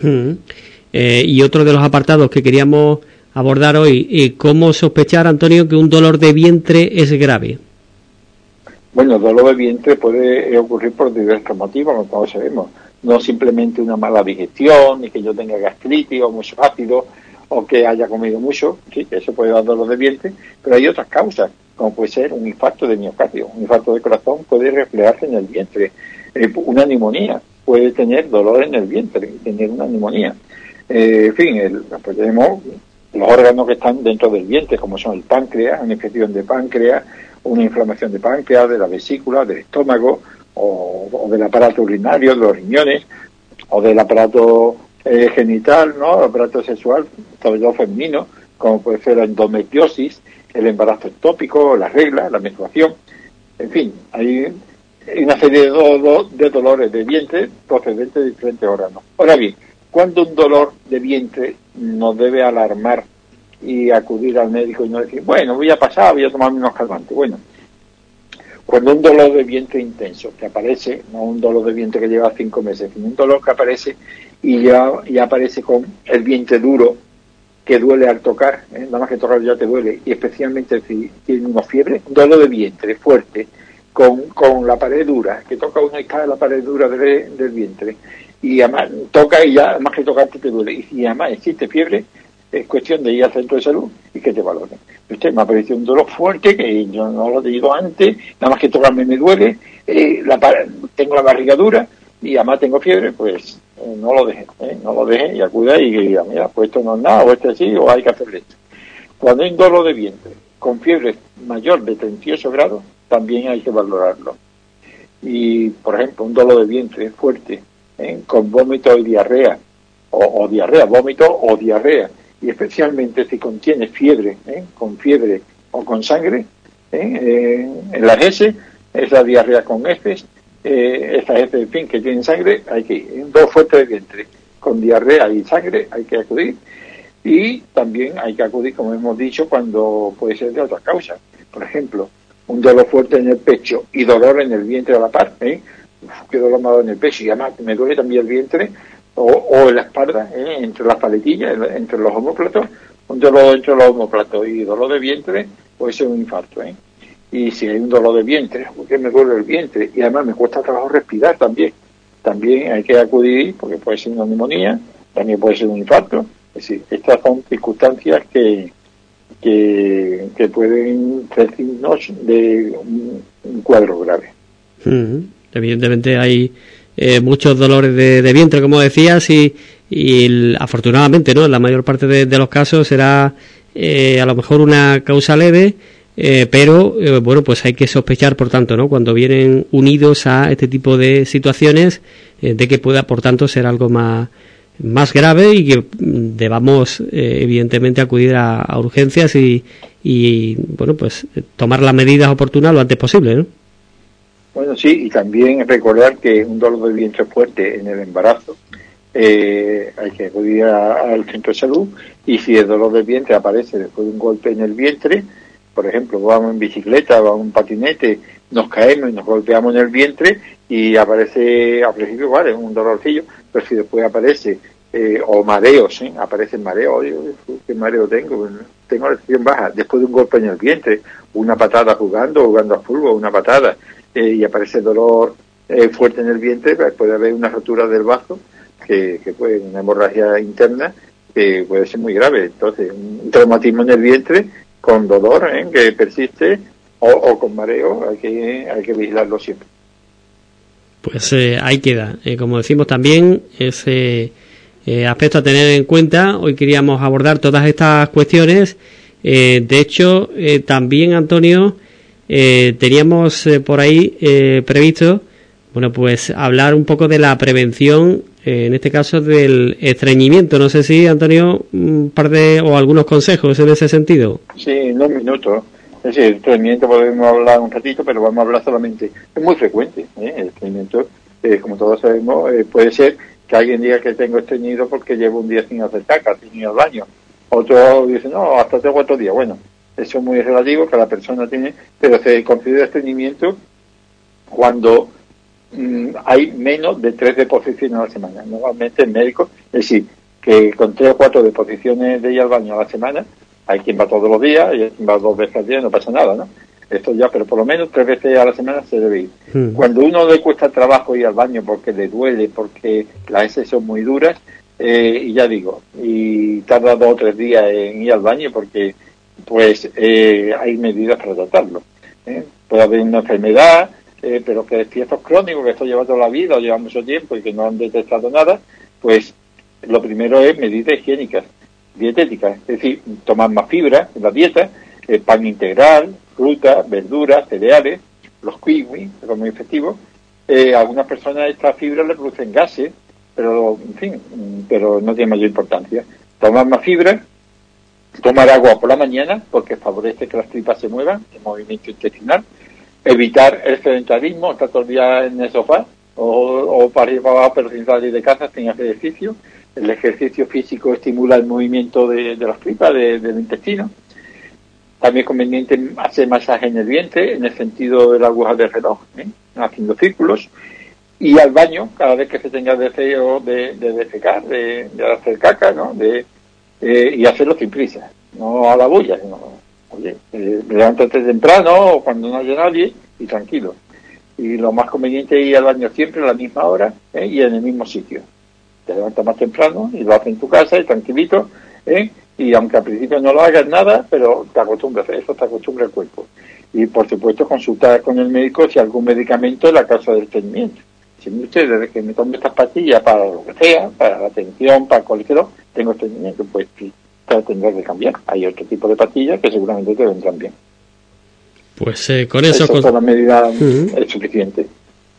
Mm. Eh, y otro de los apartados que queríamos abordar hoy, eh, ¿cómo sospechar, Antonio, que un dolor de vientre es grave? Bueno, el dolor de vientre puede ocurrir por diversos motivos, como todos sabemos. No simplemente una mala digestión, ni que yo tenga gastritis o mucho ácido, o que haya comido mucho, sí, eso puede dar dolor de vientre, pero hay otras causas como puede ser un infarto de miocardio. Un infarto de corazón puede reflejarse en el vientre. Eh, una neumonía puede tener dolor en el vientre, tener una neumonía. Eh, en fin, pues tenemos los órganos que están dentro del vientre, como son el páncreas, una infección de páncreas, una inflamación de páncreas, de la vesícula, del estómago, o, del aparato urinario, de los riñones, o del aparato eh, genital, ¿no? El aparato sexual, sobre todo femenino, como puede ser la endometriosis, el embarazo ectópico, las reglas, la menstruación, en fin, hay una serie de, de dolores de vientre procedentes de diferentes órganos. Ahora bien, cuando un dolor de vientre nos debe alarmar y acudir al médico y no decir, bueno, voy a pasar, voy a tomarme unos calmantes. Bueno, cuando un dolor de vientre intenso que aparece, no un dolor de vientre que lleva cinco meses, sino un dolor que aparece y ya, ya aparece con el vientre duro, que duele al tocar, ¿eh? nada más que tocar ya te duele, y especialmente si tiene una fiebre, dolor de vientre fuerte, con, con la pared dura, que toca uno y cae la pared dura del vientre, y además toca y ya más que tocarte te duele, y si además existe fiebre, es cuestión de ir al centro de salud y que te valoren. Usted me ha parecido un dolor fuerte que yo no lo he tenido antes, nada más que tocarme me duele, eh, la, tengo la barriga dura y además tengo fiebre, pues eh, no lo deje, ¿eh? no lo deje y acuda y diga, mira, pues esto no es nada, o este sí, o hay que hacerle esto. Cuando hay un dolor de vientre con fiebre mayor de 38 grados, también hay que valorarlo. Y, por ejemplo, un dolor de vientre fuerte, ¿eh? con vómito y diarrea, o, diarrea, vómito o diarrea, y especialmente si contiene fiebre, con fiebre o con sangre, en las S, esa diarrea con heces, eh, esta gente, en fin, que tienen sangre, hay que ir. Dos fuertes de vientre con diarrea y sangre, hay que acudir. Y también hay que acudir, como hemos dicho, cuando puede ser de otra causa. Por ejemplo, un dolor fuerte en el pecho y dolor en el vientre a la par. ¿eh? qué dolor me en el pecho y además me duele también el vientre o, en la espalda, ¿eh? entre las paletillas, entre los homóplatos. Un dolor entre los homóplatos y dolor de vientre puede ser un infarto. ¿eh? Y si hay un dolor de vientre, porque me duele el vientre y además me cuesta trabajo respirar también, también hay que acudir porque puede ser una neumonía, también puede ser un infarto. Es decir, estas son circunstancias que, que, pueden ser signos de un, cuadro grave. Evidentemente hay eh, muchos dolores de, vientre, como decías, y, y afortunadamente, ¿no? En la mayor parte de, los casos será a lo mejor una causa leve, pero bueno, pues hay que sospechar, por tanto, ¿no? Cuando vienen unidos a este tipo de situaciones, de que pueda, por tanto, ser algo más más grave y que debamos eh, evidentemente acudir a, urgencias y, y, bueno pues tomar las medidas oportunas lo antes posible ¿no? bueno sí y también recordar que un dolor de vientre fuerte en el embarazo eh, hay que acudir al centro de salud y si el dolor de vientre aparece después de un golpe en el vientre por ejemplo vamos en bicicleta vamos en patinete nos caemos y nos golpeamos en el vientre y aparece a principio vale un dolorcillo pero si después aparece eh, o mareos, ¿eh? aparecen mareos, ¿qué mareo tengo? Tengo la presión baja, después de un golpe en el vientre, una patada jugando, jugando a fútbol, una patada, eh, y aparece dolor eh, fuerte en el vientre, pues puede haber una rotura del bazo, que, que puede, una hemorragia interna, que puede ser muy grave. Entonces, un traumatismo en el vientre con dolor que persiste o, con mareo, hay que, hay que vigilarlo siempre. Pues ahí queda. como decimos también, ese eh, aspecto a tener en cuenta. Hoy queríamos abordar todas estas cuestiones. Eh, de hecho, eh, también, Antonio, teníamos por ahí previsto, bueno, pues hablar un poco de la prevención, en este caso del estreñimiento. No sé si, Antonio, un par de o algunos consejos en ese sentido. Sí, en dos minutos. Es decir, el estreñimiento podemos hablar un ratito, pero vamos a hablar solamente. Es muy frecuente, el estreñimiento, como todos sabemos, puede ser que alguien diga que tengo estreñido porque llevo un día sin hacer caca, sin ir al baño. Otro dice, no, hasta tres o cuatro días. Bueno, eso es muy relativo, que la persona tiene, pero se considera estreñimiento cuando hay menos de tres deposiciones a la semana. Normalmente el médico, es decir, que con tres o cuatro deposiciones de ir al baño a la semana, hay quien va todos los días y hay quien va dos veces al día, no pasa nada, ¿no? esto ya, pero por lo menos tres veces a la semana se debe ir. Hmm. Cuando uno le cuesta trabajo ir al baño porque le duele, porque las heces son muy duras, eh, y ya digo, y tarda dos o tres días en ir al baño porque pues eh, hay medidas para tratarlo. ¿eh? Puede haber una enfermedad, pero que si esto es crónico, que esto lleva toda la vida o lleva mucho tiempo y que no han detectado nada, pues lo primero es medidas higiénicas, dietéticas, es decir, tomar más fibra en la dieta, pan integral, frutas, verduras, cereales, los kiwis, que son muy efectivos. Eh, algunas personas estas fibras le producen gases, pero en fin, pero no tiene mayor importancia. Tomar más fibra, tomar agua por la mañana, porque favorece que las tripas se muevan, el movimiento intestinal. Evitar el sedentarismo, estar todo el día en el sofá, o, o para ir para abajo, pero sin salir de casa, sin hacer ejercicio. El ejercicio físico estimula el movimiento de, las tripas, del intestino. También es conveniente hacer masaje en el vientre, en el sentido de la aguja del reloj, ¿eh? haciendo círculos. Y al baño, cada vez que se tenga deseo de, de defecar, de, hacer caca, ¿no? De, eh, y hacerlo sin prisa, no a la bulla, sino, oye, eh, levántate temprano o cuando no haya nadie y tranquilo. Y lo más conveniente es ir al baño siempre a la misma hora ¿eh? y en el mismo sitio. Te levantas más temprano y lo haces en tu casa y tranquilito, ¿eh? y aunque al principio no lo hagas nada, pero te acostumbras, eso te acostumbra el cuerpo. Y por supuesto consultar con el médico si algún medicamento es la causa del estreñimiento. Si usted desde que me tomo estas pastillas para lo que sea, para la atención, para cualquier tengo estreñimiento, pues sí, tendrás que cambiar. Hay otro tipo de pastillas que seguramente te vendrán bien. Pues eh, con eso... Eso con... la medida es suficiente.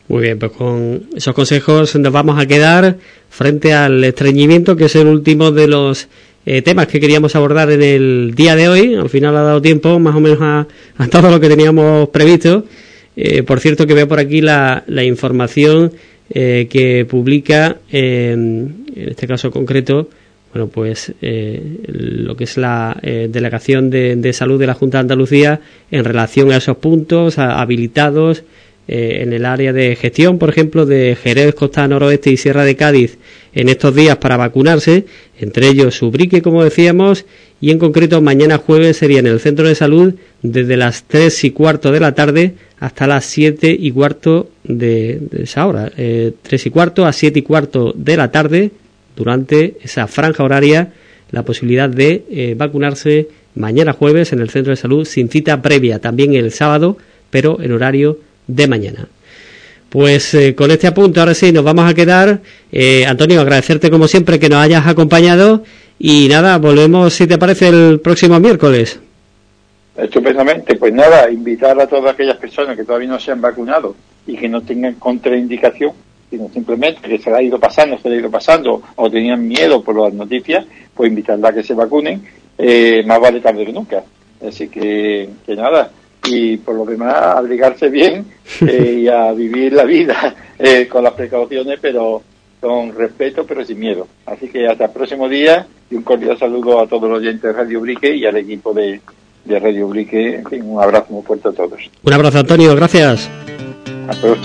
Muy bien, pues con esos consejos nos vamos a quedar frente al estreñimiento, que es el último de los eh, temas que queríamos abordar en el día de hoy. Al final ha dado tiempo más o menos a, todo lo que teníamos previsto. Eh, por cierto que veo por aquí la, la información eh, que publica, en este caso concreto, bueno, pues lo que es la delegación de, de, salud de la Junta de Andalucía en relación a esos puntos habilitados eh, en el área de gestión, por ejemplo, de Jerez, Costa Noroeste y Sierra de Cádiz en estos días para vacunarse, entre ellos Subrique, como decíamos, y en concreto mañana jueves sería en el centro de salud desde las 3 y cuarto de la tarde hasta las 7 y cuarto de, esa hora, eh, 3 y cuarto a 7 y cuarto de la tarde, durante esa franja horaria, la posibilidad de eh, vacunarse mañana jueves en el centro de salud sin cita previa, también el sábado, pero en horario de mañana. Pues eh, con este apunte ahora sí nos vamos a quedar. Eh, Antonio, agradecerte como siempre que nos hayas acompañado Y nada, volvemos si te parece el próximo miércoles. Estupendamente, pues nada, invitar a todas aquellas personas que todavía no se han vacunado y que no tengan contraindicación, sino simplemente que se le ha ido pasando, se le ha ido pasando o tenían miedo por las noticias, pues invitarla a que se vacunen, eh, más vale tarde que nunca. Así que, que nada, y por lo demás abrigarse bien eh, y a vivir la vida eh, con las precauciones, pero con respeto, pero sin miedo. Así que hasta el próximo día y un cordial saludo a todos los oyentes de Radio Brique y al equipo de, de Radio Brique. En fin, un abrazo muy fuerte a todos. Un abrazo, Antonio. Gracias. Hasta luego.